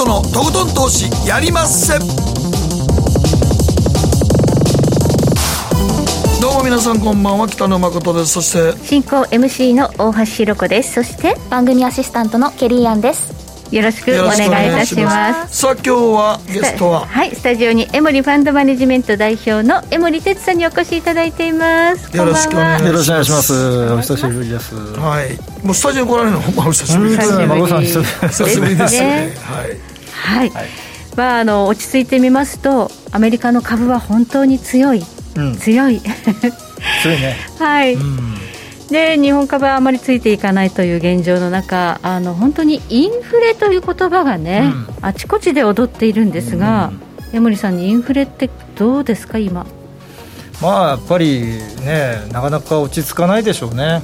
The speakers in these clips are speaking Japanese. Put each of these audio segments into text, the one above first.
誠のとことん投資やりまっせ。どうも皆さんこんばんは北野誠です。そして進行 MC の大橋ひろ子です。そして番組アシスタントのケリーアンです。よろしくお願いいたします。さあ今日はゲストは？はいスタジオにエモリファンドマネジメント代表の江森哲さんにお越しいただいています。よろしくお願いします。よろしくお願いします。お久しぶりです。はい。もうスタジオ来られるの？ほんまお久しぶりです。久しぶり孫さん久久しぶりですね。ねはい。はい、まああの落ち着いてみますとアメリカの株は本当に強い、うん。強い。強いね。はい、うん。で日本株はあまりついていかないという現状の中あの本当にインフレという言葉がね、あちこちで踊っているんですが、江森さんにインフレってどうですか今？まあやっぱりねなかなか落ち着かないでしょうね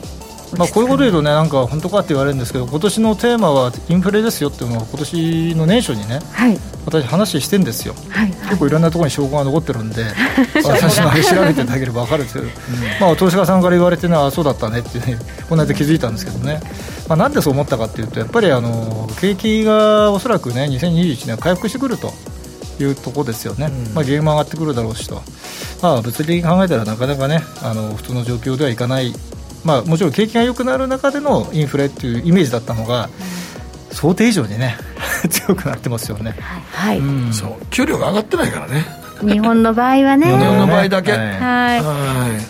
まあ、こういうこと言うとねなんか本当かって言われるんですけど今年のテーマはインフレですよっていうのは今年の年初にねはい。私話してんですよ。はい。結構いろんなところに証拠が残ってるんで私のあれ調べていただければ分かるんですけど、まあ、投資家さんから言われてねあそうだったねって、ね、この間気づいたんですけどね、まあ、なんでそう思ったかっていうとやっぱりあの景気がおそらくね2021年は回復してくるというところですよね、まあ、原油も上がってくるだろうしと、まあ、物理的に考えたらなかなかねあの普通の状況ではいかない、まあ、もちろん景気が良くなる中でのインフレっていうイメージだったのが、想定以上にね 強くなってますよね。はい、うん。そう。給料が上がってないからね。日本の場合はね。日本の場合だけ。はいはい。はい。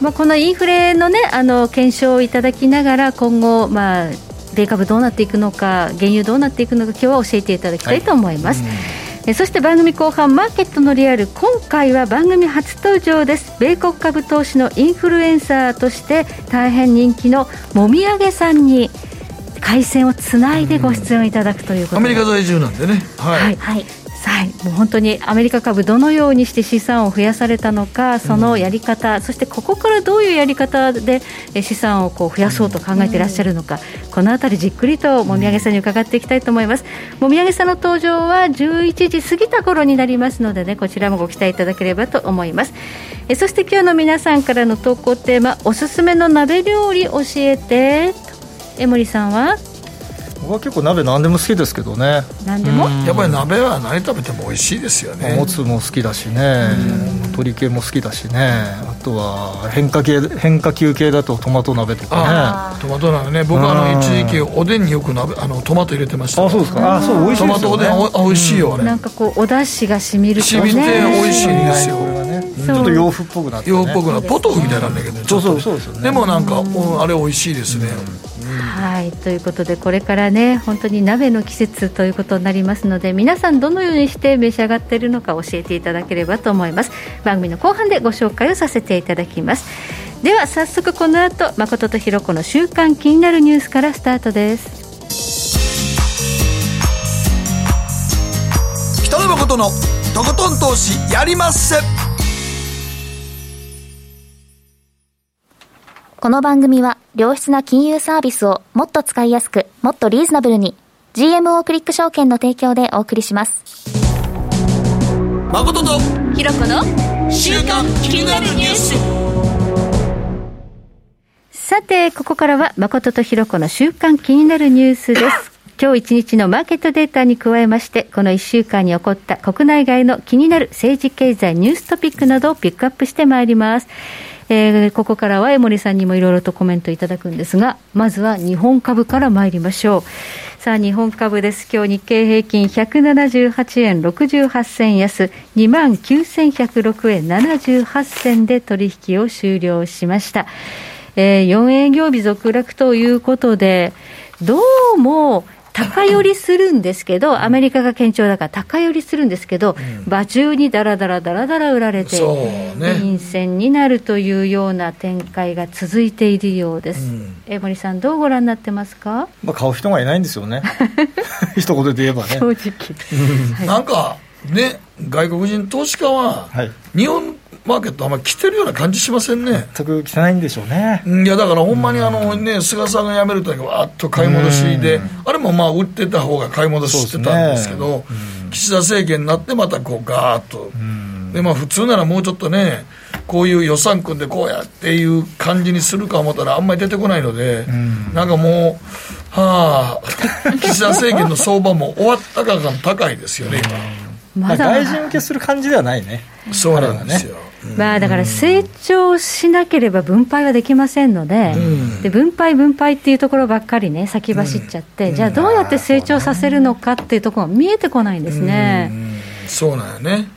まあ、このインフレの,、ね、あの検証をいただきながら今後、まあ、米株どうなっていくのか原油どうなっていくのか今日は教えていただきたいと思います、えそして番組後半マーケットのリアル今回は番組初登場です。米国株投資のインフルエンサーとして大変人気のもみあげさんに回線をつないでご出演いただくということで。アメリカ在住なんでね。はい、はい。はいはい、もう本当にアメリカ株どのようにして資産を増やされたのかそのやり方、そしてここからどういうやり方でえ資産をこう増やそうと考えていらっしゃるのか、このあたりじっくりともみあげさんに伺っていきたいと思います。もみあげさんの登場は11時過ぎた頃になりますのでねこちらもご期待いただければと思います。えそして今日の皆さんからの投稿テーマおすすめの鍋料理教えて。江森さんは？僕は結構鍋何でも好きですけどね。何でも、やっぱり鍋は何食べても美味しいですよね。もつも好きだしね。鶏系も好きだしね。あとは変化系変化球系だとトマト鍋とかね。あトマト鍋ね。僕はあうん。の一時期おでんによく鍋あのトマト入れてました。あそうですか。あそう美味しいトマですよね。トおでん美味しいよあれ。なんかこうお出汁が染みるとね。染みて美味しいんですよ。これがねちょっと洋風っぽくなってね。洋っぽくなポトフみたいなんだけどねそうそうちょっと。そうですよねでもなんかうんあれ美味しいですねはい。ということでこれからね本当に鍋の季節ということになりますので皆さんどのようにして召し上がっているのか教えていただければと思います。番組の後半でご紹介をさせていただきます。では早速この後誠とひろ子の週間気になるニュースからスタートです。北野誠のとことん投資やりまっせこの番組は良質な金融サービスをもっと使いやすくもっとリーズナブルに GMO クリック証券の提供でお送りします。誠とひろ子の週間気になるニュース。さてここからは誠とひろ子の週間気になるニュースです。今日一日のマーケットデータに加えましてこの1週間に起こった国内外の気になる政治経済ニューストピックなどをピックアップしてまいりますえーここからは江森さんにもいろいろとコメントいただくんですがまずは日本株から参りましょう。さあ日本株です。今日日経平均178円68銭安2万9106円78銭で取引を終了しました。えー4営業日続落ということで、どうも高寄りするんですけど、アメリカが堅調だから高寄りするんですけど、場中にだらだらだらだら売られて、そうね。陰線になるというような展開が続いているようです。うん。江森さん、どうご覧になってますか、まあ買う人がいないんですよね。一言で言えばね。正直。はい。なんかね外国人投資家ははい。日本マーケットあんまり来てるような感じしませんね。全く汚いんでしょうね。いやだからほんまにあの、ね、菅さんが辞めるときわーっと買い戻しで、あれもまあ売ってた方が買い戻ししてたんですけど、岸田政権になってまたこうガーッと、でまあ、普通ならもうちょっとね、こういう予算組んでこうやっていう感じにするか思ったら、あんまり出てこないので、なんかもう、はあ、岸田政権の相場も終わったかが高いですよね、今。まだ外人受けする感じではないね。そうなんですよ。まあ、だから成長しなければ分配はできませんので、うん、で分配、分配っていうところばっかりね、先走っちゃって、うん、じゃあどうやって成長させるのかっていうところが見えてこないんですね。うんそうなんやね、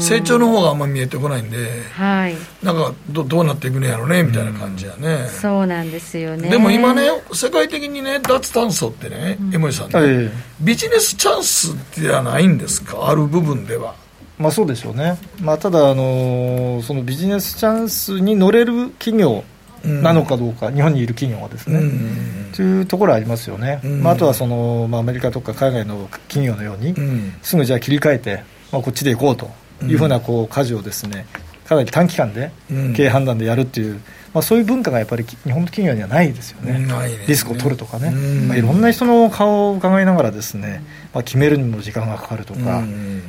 成長の方があんまり見えてこないんで、はい、なんかどどうなっていくのやろうねみたいな感じやね、そうなんですよね。でも今ね、世界的にね、脱炭素ってね、江森さんね、ビジネスチャンスではないんですか、ある部分では。まあ、そうでしょうね、まあ、ただ、あのそのビジネスチャンスに乗れる企業なのかどうか、うん、日本にいる企業はですね、うん、というところはありますよね、うん、まあ、あとはその、まあ、アメリカとか海外の企業のように、すぐじゃあ切り替えて、まあ、こっちで行こうというふうなこう舵をですねかなり短期間で経営判断でやるっていう、まあ、そういう文化がやっぱり日本の企業にはないですよね、ね。リスクを取るとかね、まあ、いろんな人の顔を伺いながらですね、まあ、決めるにも時間がかかるとか、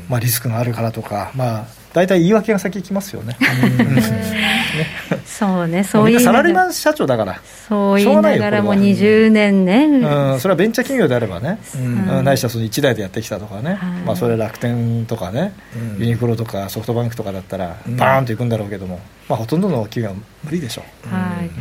まあ、リスクがあるからとか、まあ、大体言い訳が先行きますよね。そうね、そういう。サラリーマン社長だから。そう言いながらも20年ね。うん、それはベンチャー企業であればね、うん、ないしはその1台でやってきたとかね、まあそれ楽天とかね、ユニクロとかソフトバンクとかだったら、バーンといくんだろうけども、まあほとんどの企業は無理でしょう。はい。ま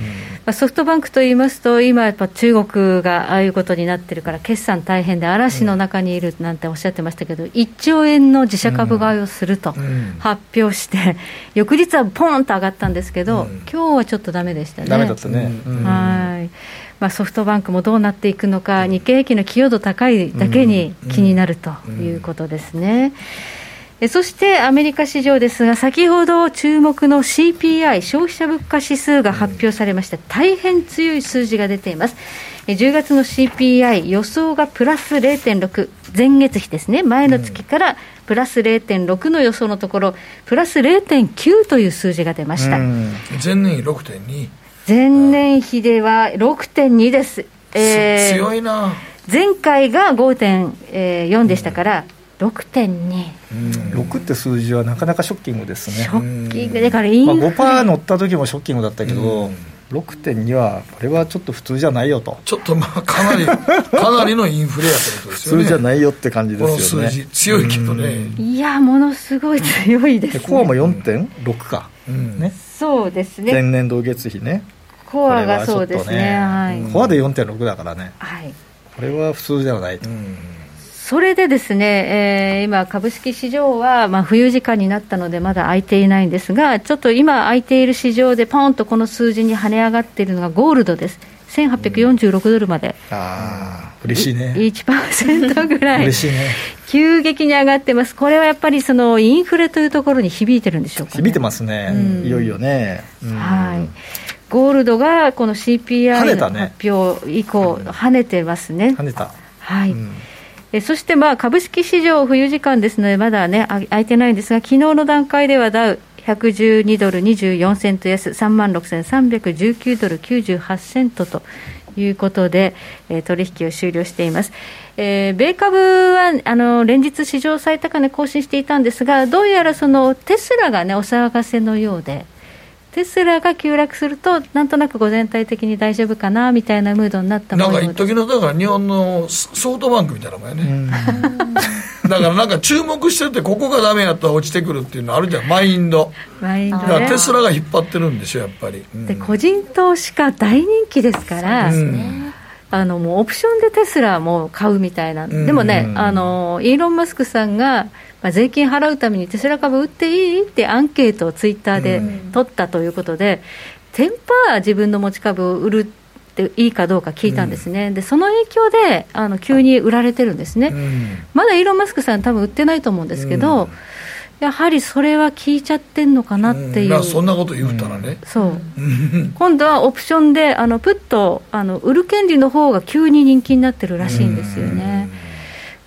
あソフトバンクと言いますと、今やっぱ中国がああいうことになってるから、決算大変で嵐の中にいるなんておっしゃってましたけど、1兆円の自社株買いをすると。発表して、翌日はポンと上がったんですけど、うん、今日はちょっとだめでしたね。だめだったね、はい。まあ、ソフトバンクもどうなっていくのか、日経平均の寄与度高いだけに気になるということですね。えそしてアメリカ市場ですが、先ほど注目の CPI・ 消費者物価指数が発表されまして、大変強い数字が出ています。10月の CPI 予想がプラス0.6前月比ですね。前の月からプラス0.6の予想のところプラス0.9という数字が出ました。前年比6.2前年比では6.2です、えー、強いな。前回が5.4でしたから、6.2、6って数字はなかなかショッキングですね。ショッキング。だからインフレ、まあ、5%乗った時もショッキングだったけど、6.2は、これはちょっと普通じゃないよと。ちょっとまあ、かなり、かなりのインフレやってことですよね。普通じゃないよって感じですよね。この数字、強いけどね。いや、ものすごい強いです、ね、コアも4.6か、うん、ね。そうですね。前年同月比ね。コアがそうですね。ねはい、コアで4.6だからね。はい。これは普通ではないと。うんそれでですね、えー、今、株式市場は、まあ、冬時間になったので、まだ空いていないんですが、ちょっと今、空いている市場で、ポンとこの数字に跳ね上がっているのがゴールドです。1846ドルまで、うん、あ嬉しいね。1%ぐらい。嬉しいね。急激に上がってます、これはやっぱりそのインフレというところに響いてるんでしょうか、ね、響いてますね、うん、いよいよね、うん、はい。ゴールドがこの CPI の発表以降、跳ねてますね。跳ねた。はい、うんえそしてまあ株式市場、冬時間ですので、まだね、空いてないんですが、昨日の段階ではダウ112ドル24セント安、3万6319ドル98セントということで、えー、取引を終了しています。えー、米株はあの連日史上最高値更新していたんですが、どうやらそのテスラがね、お騒がせのようで、テスラが急落すると、なんとなくご全体的に大丈夫かなみたいなムードになったなんか一時のだから日本のソフトバンクみたいなもんやね、だからなんか注目してて、ここがダメやったら落ちてくるっていうのあるじゃん、マインド、マインド、ね、テスラが引っ張ってるんでしょ、やっぱり。うん、で個人投資家、大人気ですから。あのもうオプションでテスラも買うみたいな、でもね、あのイーロン・マスクさんがまあ、税金払うためにテスラ株売っていいってアンケートをツイッターで取ったということで、テンパー自分の持ち株を売るっていいかどうか聞いたんですね、うん、でその影響であの急に売られてるんですね、うん、まだイーロン・マスクさん、多分売ってないと思うんですけど、うん、やはりそれは効いちゃってんのかなっていう、そんなこと言うたらね、そう。今度はオプションであのプットあの売る権利の方が急に人気になってるらしいんですよね。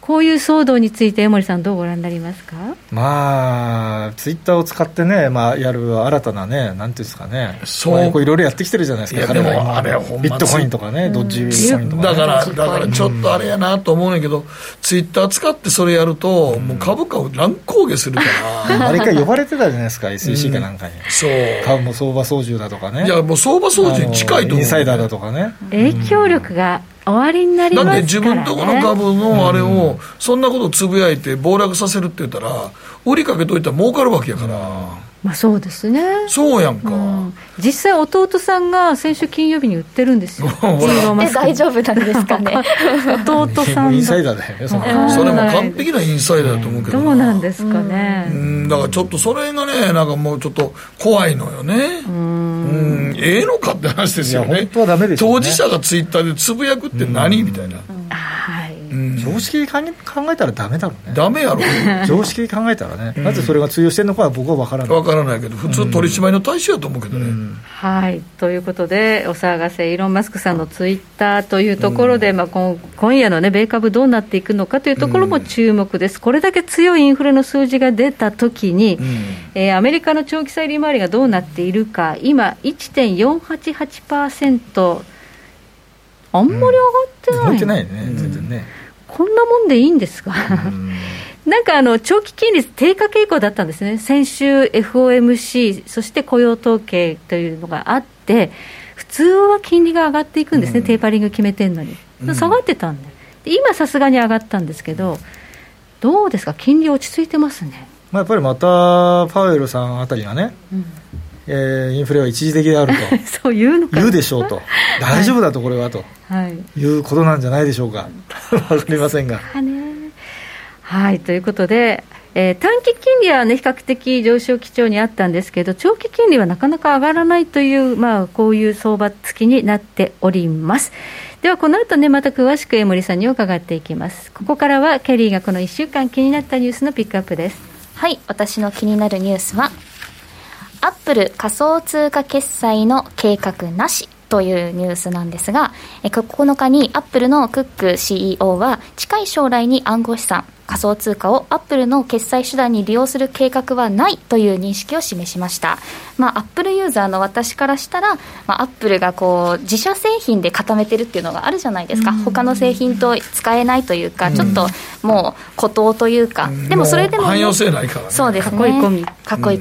こういう騒動について、江森さん、どうご覧になりますか？まあ、ツイッターを使ってね、まあ、やる新たなね、なんていうんですかね、そう。いろいろやってきてるじゃないですか、彼もあれビットコインとかね、ドッジコインとか、ね、だから、だからちょっとあれやなと思うんやけど、ツイッター使ってそれやると、もう株価を乱高下するから、あれ一回呼ばれてたじゃないですか、SEC かなんかに、そう。株も相場操縦だとかね、いや、もう相場操縦に近いと思う、インサイダーだとかね、影響力が終わりになりますから、ね、だって自分とこの株のあれを、そんなことつぶやいて暴落させるって言ったら、売りかけといたら儲かるわけやから。まあ、そうですね。そうやんか、うん、実際弟さんが先週金曜日に売ってるんですよ。え大丈夫なんですかね。弟さんインサイダーだよねそそれも完璧なインサイダーだと思うけどどうなんですかね。うん。だからちょっとそれがねなんかもうちょっと怖いのよね。うん。ええのかって話ですよね。本当はダメです当事者がツイッターでつぶやくって何？みたいな、はい常識で考えたらだめだろうね。だめやろ。常識で考えたらね、なぜそれが通用してるのかは僕は分からない。分からないけど普通取締りの対象やと思うけどね、はい。ということでお騒がせイーロン・マスクさんのツイッターというところで、まあ、今今夜の、ね、米株どうなっていくのかというところも注目です、これだけ強いインフレの数字が出たときに、えー、アメリカの長期債利回りがどうなっているか今1.488%あんまり上がってない、上がってないね、全然ね。こんなもんでいいんですか、なんかあの長期金利低下傾向だったんですね、先週、FOMC、そして雇用統計というのがあって、普通は金利が上がっていくんですね、うん、テーパリング決めてんのに、下がってたんで、で今、さすがに上がったんですけど、どうですか、金利落ち着いてますね。まあ、やっぱりまたパウエルさんあたりがね、うんえー、インフレは一時的であると。そう言うの言うでしょうと、大丈夫だと、これはと、はい、いうことなんじゃないでしょうか、分かりませんが。はい。ということで、えー、短期金利は、ね、比較的上昇基調にあったんですけど、長期金利はなかなか上がらないという、まあ、こういう相場付きになっております。ではこの後ねまた詳しく江森さんに伺っていきます。ここからはケリーがこの1週間気になったニュースのピックアップです。はい。私の気になるニュースはアップル仮想通貨決済の計画なしというニュースなんですが、9日にアップルのクック CEO は近い将来に暗号資産仮想通貨をアップルの決済手段に利用する計画はないという認識を示しました、まあ、アップルユーザーの私からしたら、まあ、アップルがこう自社製品で固めてるっていうのがあるじゃないですか、うん、他の製品と使えないというか、うん、ちょっともう孤島というか、うん、でもそれでも、汎用性ないから、ね、そうですね。囲い込み。囲い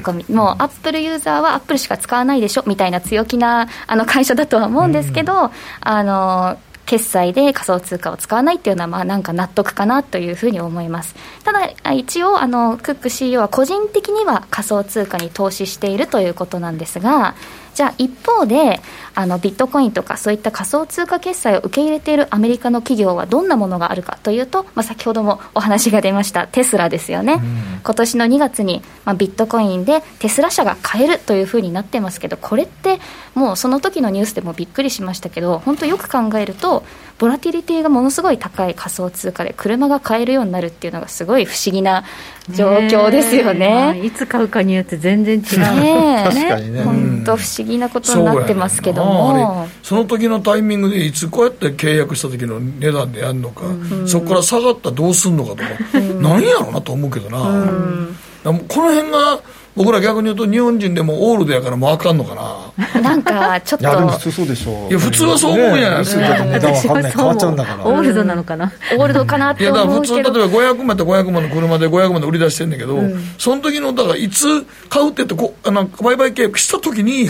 込み、もうアップルユーザーはアップルしか使わないでしょみたいな強気なあの会社だとは思うんですけど、あの決済で仮想通貨を使わないっていうのは、まあ、なんか納得かなというふうに思います。ただ、一応、あの、クック CEO は個人的には仮想通貨に投資しているということなんですが、じゃあ一方であのビットコインとかそういった仮想通貨決済を受け入れているアメリカの企業はどんなものがあるかというと、まあ、先ほどもお話が出ました テスラですよね、うん、今年の2月に、まあ、ビットコインでテスラ社が買えるというふうになってますけどこれってもうその時のニュースでもびっくりしましたけど本当よく考えるとボラティリティがものすごい高い仮想通貨で車が買えるようになるっていうのがすごい不思議な状況ですよね、まあ、いつ買うかによって全然違う、ね、確かにね。本当不思議なことになってますけどもその時のタイミングでいつこうやって契約した時の値段でやるのか、うん、そこから下がったらどうすんのかとか、うん、何やろうなと思うけどな、うん、この辺が僕ら逆に言うと日本人でもオールドやからもうあかんのかな。なんかちょっといやでも普通そうでしょう。いや普通はそう思うじゃないですか、ね、値段わかんない。変わっちゃうんだから。オールドなのかな、オールドかなって思うけどいやだから普通例えば500万と500万の車で500万で売り出してんだけど、うん、その時のだからいつ買うってってこあの売買契約した時に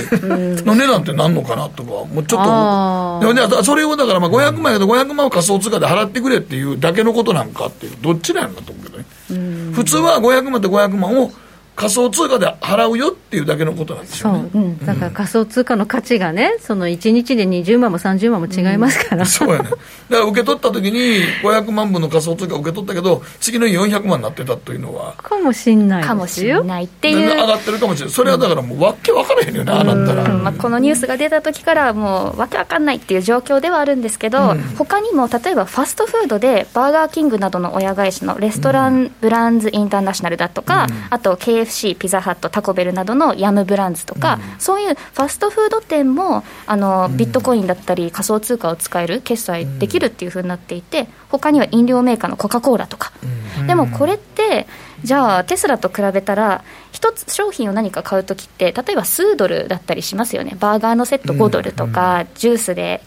の値段ってなんのかなとかもうちょっとでもねそれをだからまあ500万やけど500万を仮想通貨で払ってくれっていうだけのことなんかっていうどっちなんだと思うけどね、普通は500万と500万を仮想通貨で払うよっていうだけのことなんですよ、ね、そう、うん、だから仮想通貨の価値がね、その1日で20万も30万も違いますから、うん、そうやね、だから受け取った時に、500万分の仮想通貨受け取ったけど、次の400万になってたというのは、かもしんないかもしれないっていう、上がってるかもしれない、それはだからもう、わけ分からへんよね、ああなったら、まあ、このニュースが出た時からもう、わけ分かんないっていう状況ではあるんですけど、うん、他にも例えばファストフードで、バーガーキングなどの親会社のレストランブランズインターナショナルだとか、あと KFC、ピザハット、とタコベルなどのヤムブランズとか、うん、そういうファストフード店もあのビットコインだったり仮想通貨を使える決済できるっていうふうになっていて他には飲料メーカーのコカ・コーラとか、でもこれってじゃあテスラと比べたら一つ商品を何か買う時って例えば数ドルだったりしますよね。バーガーのセット5ドルとか、うん、ジュースで、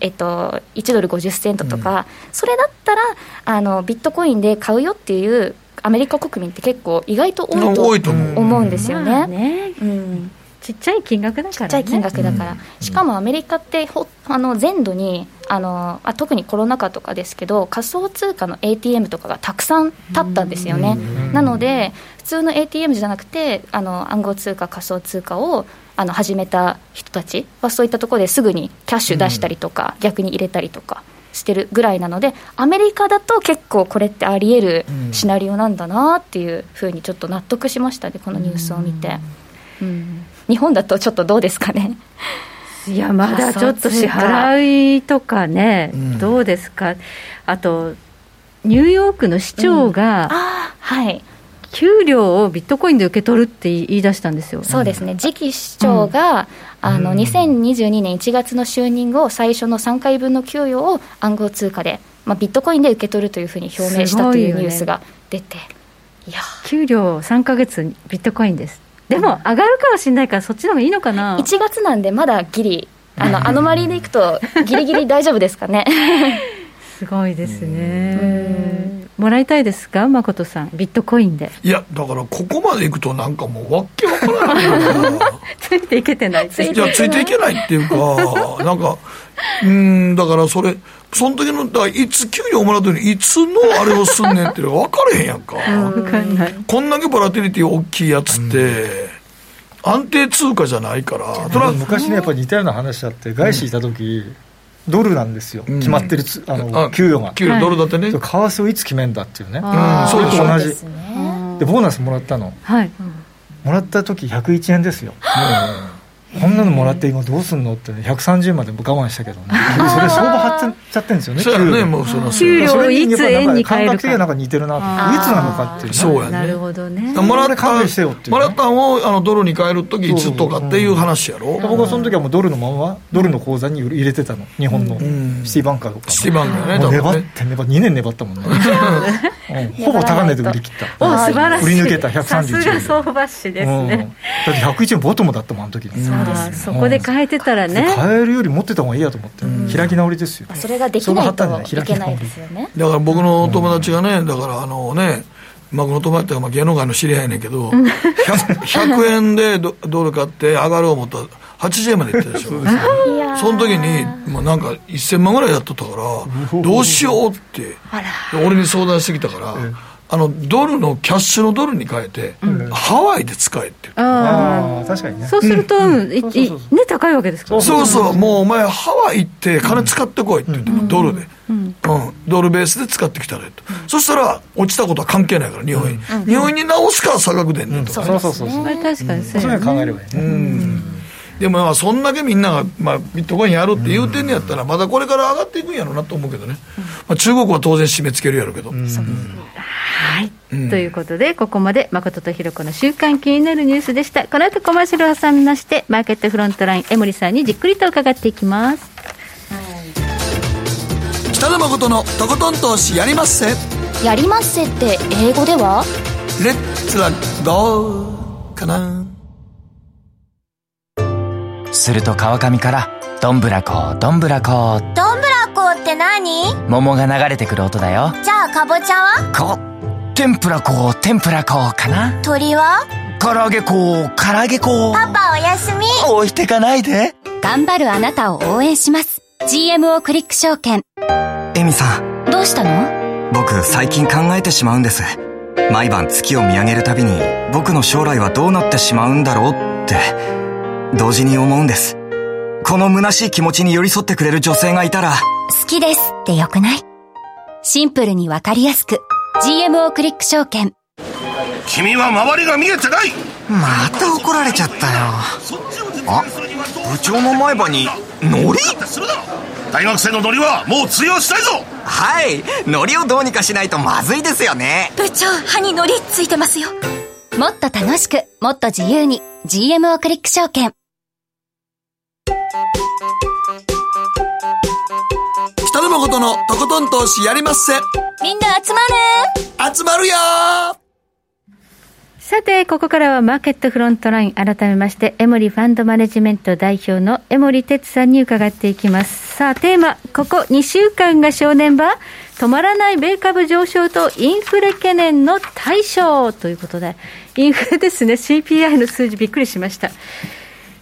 えっと、1ドル50セントとか、うん、それだったらあのビットコインで買うよっていうアメリカ国民って結構意外と多いと思う。んですよね。ね。うん、ちっちゃい金額だから、ね、ちっちゃい金額だから、しかもアメリカってほあの全土にあのあ特にコロナ禍とかですけど仮想通貨の ATM とかがたくさん立ったんですよね。なので普通の ATM じゃなくてあの暗号通貨仮想通貨をあの始めた人たちはそういったところですぐにキャッシュ出したりとか、逆に入れたりとかしてるぐらいなのでアメリカだと結構これってありえるシナリオなんだなっていうふうにちょっと納得しましたねこのニュースを見て、うん、日本だとちょっとどうですかね？いやまだちょっと支払いとかね、うん、どうですか？あとニューヨークの市長が、うん、はい給料をビットコインで受け取るって言い出したんですよ。そうですね、次期市長が、うん、あの2022年1月の就任後、最初の3回分の給与を暗号通貨で、まあ、ビットコインで受け取るというふうに表明したというニュースが出て、ね、いや。給料3か月ビットコインです。でも上がるかもしれないから、そっちの方がいいのかな。1月なんで、まだギリ、あのアノマリーでいくと、ギリギリ大丈夫ですかね。すごいですね。もらいたいですか、誠さん、ビットコインで。いや、だからここまでいくと、なんかもう、わけわからない ついていけてないいや、ついていけないっていうか、なんか、うん、だからそれ、その時の、だいつ給料もらうとに、いつのあれをすんねんって分かれへんやんか。分かんない。こんだけボラティリティ大きいやつって、安定通貨じゃないから。昔ね、やっぱり似たような話あって、外資いた時、うんドルなんですよ、決まってるつあの給与が。給与ドルだってね。為替をいつ決めんだっていうね。それと同じ。で、ボーナスもらったの。はい。もらった時101円ですよ。こんなのもらって今どうすんのって、ね、130まで我慢したけどね、それ相場張っちゃってるんですよね、そうね、もうその給料いつ円に変えるか。感覚なんか似てるなと、いつなのかっていう、ね、そうやね。なるほどね。もらったもらったんをあのドルに変えるときいつとかっていう話やろ。僕はその時はもうドルのまま、ドルの口座に入れてたの、日本のシティバンカーとか。シティバンカーね、粘って粘って、2年粘ったもんね。ほぼ高値で売り切った。お素晴らしい。売り抜けた131円。さすが相場師ですね。だって101円ボトムだったもん、あの時そうです。そこで変えてたらね。変えるより持ってた方がいいやと思って、開き直りですよ。それができないといけないですよね。だから僕の友達がねだからあのねまあ、この友達ってまあ芸能界の知り合いやねんけど、100, 100円でドル買って上がる思った。ら、80円までいってたでしょ、その時に、まあ、なんか1000万ぐらいやっとったから、どうしようって、俺に相談してきたから。あのドルのキャッシュのドルに変えて、うん、ハワイで使えってああ確かにね。そうすると、うん、ね高いわけですから。そうそう。もうお前ハワイ行って金使ってこいって言って、うん、ドルで、うん、ドルベースで使ってきたらと、そしたら落ちたことは関係ないから日本に、日本に直すから差額でんねんとか、そうそうそうそう。確かにそういう考えればいいね。うんでもまあそんだけみんなが、まあ、ビットコインやるって言うてんねやったら、まだこれから上がっていくんやろうなと思うけどね、まあ、中国は当然締め付けるやろうけど。はい、うん、ということで、ここまで誠とひろ子の週間気になるニュースでした。この後コマーシャルを挟みまして、マーケットフロントライン、江森さんにじっくりと伺っていきます。北野誠のとことん投資やりまっせ。やりまっせって英語では？レッツラゴーかな。すると川上から、どんぶらこ、どんぶらこ。どんぶらこって何？桃が流れてくる音だよ。じゃあかぼちゃは？こ。天ぷら粉、天ぷら粉かな？鳥は？唐揚げ粉、唐揚げ粉。パパおやすみ。置いてかないで。頑張るあなたを応援します。GMO クリック証券。エミさん。どうしたの？僕、最近考えてしまうんです。毎晩月を見上げるたびに、僕の将来はどうなってしまうんだろうって、同時に思うんです。この虚しい気持ちに寄り添ってくれる女性がいたら、好きですってよくない？シンプルにわかりやすく。GMO クリック証券。君は周りが見えてない！また怒られちゃったよ。あ部長の前歯にノリ大学生のノリはもう通用したいぞ！はい。ノリをどうにかしないとまずいですよね。部長歯にノリついてますよ。もっと楽しくもっと自由に。GMO クリック証券北野誠のとことん投資やりまっせ。みんな集まる。集まるよ。さて、ここからはマーケットフロントライン、改めまして、エモリファンドマネジメント代表の江森哲さんに伺っていきます。さあ、テーマ、ここ2週間が正念場、止まらない米株上昇とインフレ懸念の対処ということで、インフレですね、CPI の数字びっくりしました。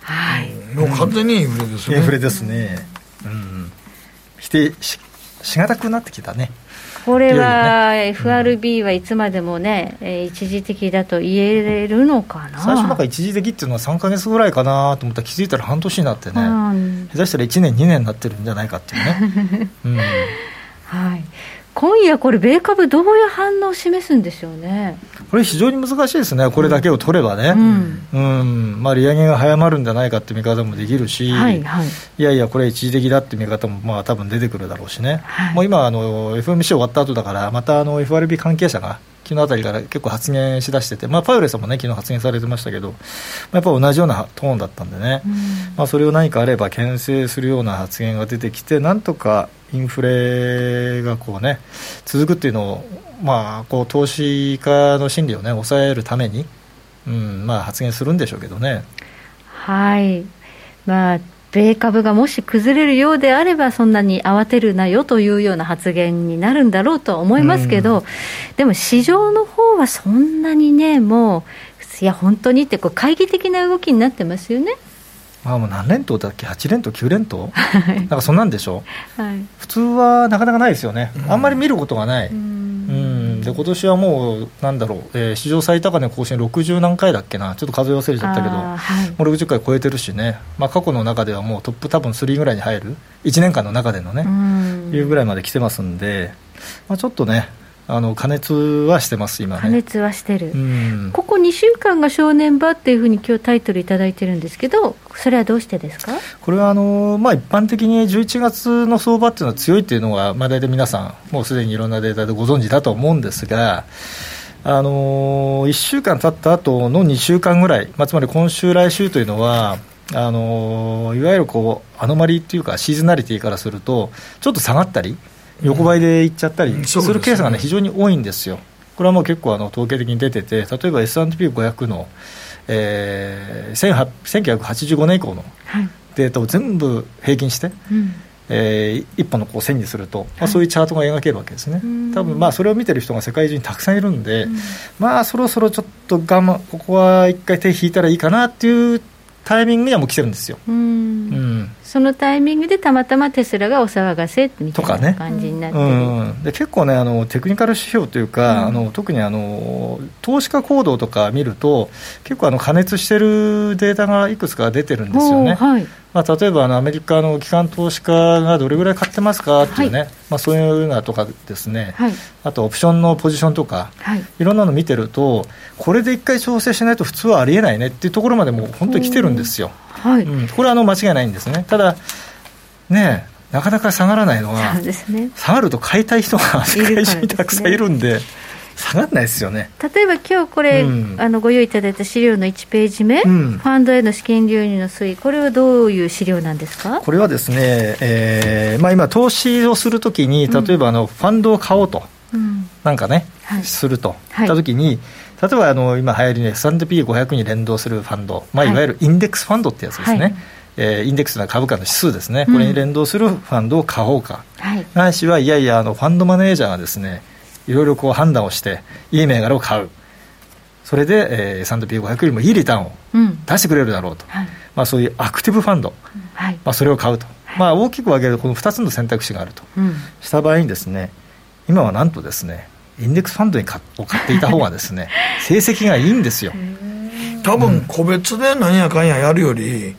はい。もう完全にインフレですね。インフレですね。うん。否定ししがたくなってきたね。これは FRB はいつまでもね、うん、え一時的だと言えるのかな？最初なんか一時的っていうのは3か月ぐらいかなと思ったら気づいたら半年になってね、うん、下手したら1年2年になってるんじゃないかっていうね、うん、はい。今夜これ米株どういう反応を示すんでしょうね？これ非常に難しいですね。これだけを取ればね、うん。うん。まあ、利上げが早まるんじゃないかって見方もできるし、はいはい、いやいやこれ一時的だって見方もまあ多分出てくるだろうしね、はい、もう今あの FMC 終わった後だからまたあの FRB 関係者が昨日あたりから結構発言しだしてて、まあ、パウエルさんもね、昨日発言されてましたけど、やっぱ同じようなトーンだったんでね、うん、まあ、それを何かあれば牽制するような発言が出てきて、なんとかインフレがこう、ね、続くっていうのを、まあ、こう投資家の心理を、ね、抑えるために、うんまあ、発言するんでしょうけどね。はいまあ米株がもし崩れるようであれば、そんなに慌てるなよというような発言になるんだろうとは思いますけど、でも市場の方はそんなにね、もう、いや、本当にってこう、懐疑的な動きになってますよね。まあ、もう何連投だっけ、8連投、9連投、なんかそんなんでしょ、はい、普通はなかなかないですよね、あんまり見ることがない。うん。で今年はもう、なんだろう、えー、史上最高値更新60何回だっけな、ちょっと数え忘れちゃったけど、はい、もう60回超えてるしね、まあ、過去の中ではもうトップ多分3ぐらいに入る、1年間の中でのね、いうぐらいまで来てますんで、まあ、ちょっとね、あの加熱はしてます、今、ね、加熱はしてる、ここ2週間が正念場っていうふうに今日タイトルいただいてるんですけど、それはどうしてですか？これはあの、まあ、一般的に11月の相場っていうのは強いっていうのは、まあ、大体皆さん、もうすでにいろんなデータでご存知だと思うんですが、あの1週間経った後の2週間ぐらい、まあ、つまり今週、来週というのは、あのいわゆるこうアノマリーっていうか、シーズナリティからすると、ちょっと下がったり、横ばいでいっちゃったりするケースが、ね、非常に多いんですよ。これはもう結構あの統計的に出てて、例えば S&P500 の、えー、1985年以降のデータを全部平均して、はいえー、一本のこう線にすると、まあ、そういうチャートが描けるわけですね、多分まあそれを見てる人が世界中にたくさんいるんで、うん、まあそろそろちょっと我慢、ここは一回手引いたらいいかなっていうタイミングにはもう来てるんですよ。うん、うんそのタイミングでたまたまテスラがお騒がせみたいな感じになってうん、で結構ねあの、テクニカル指標というか、うん、あの特にあの投資家行動とか見ると、結構あの加熱してるデータがいくつか出てるんですよね。はい。まあ、例えばあのアメリカの機関投資家がどれぐらい買ってますかっていうね、はい、まあ、そういうのとかですね、はい、あとオプションのポジションとか、はい、いろんなの見てると、これで一回調整しないと普通はありえないねっていうところまでも本当に来てるんですよ。はい。うん、これはあの間違いないんですね。ただねなかなか下がらないのは、ね、下がると買いたい人が世界中にたくさんいるんで。下がらないですよね。例えば今日これ、うん、あのご用意いただいた資料の1ページ目、うん、ファンドへの資金流入の推移、これはどういう資料なんですか？これはですね、えーまあ、今、投資をするときに、例えばあの、ファンドを買おうと、うん、なんかね、はい、すると、はい、たときに、例えばあの今流行りの S&P500 に連動するファンド、まあ、い。わゆるインデックスファンドってやつですね。はい。えー、インデックスな株価の指数ですね、これに連動するファンドを買おうか、はい、ないしはいやいやあの、ファンドマネージャーがですねいろいろこう判断をして、いい銘柄を買う、それで、えー、S&P500 よりもいいリターンを出してくれるだろうと、うんはい、まあ、そういうアクティブファンド、はい、まあ、それを買うと、まあ、大きく分けるとこの2つの選択肢があると、うん、した場合にですね、今はなんとですね、インデックスファンドにかを買っていた方がですね、成績がいいんですよ。多分個別で何やかんややるより、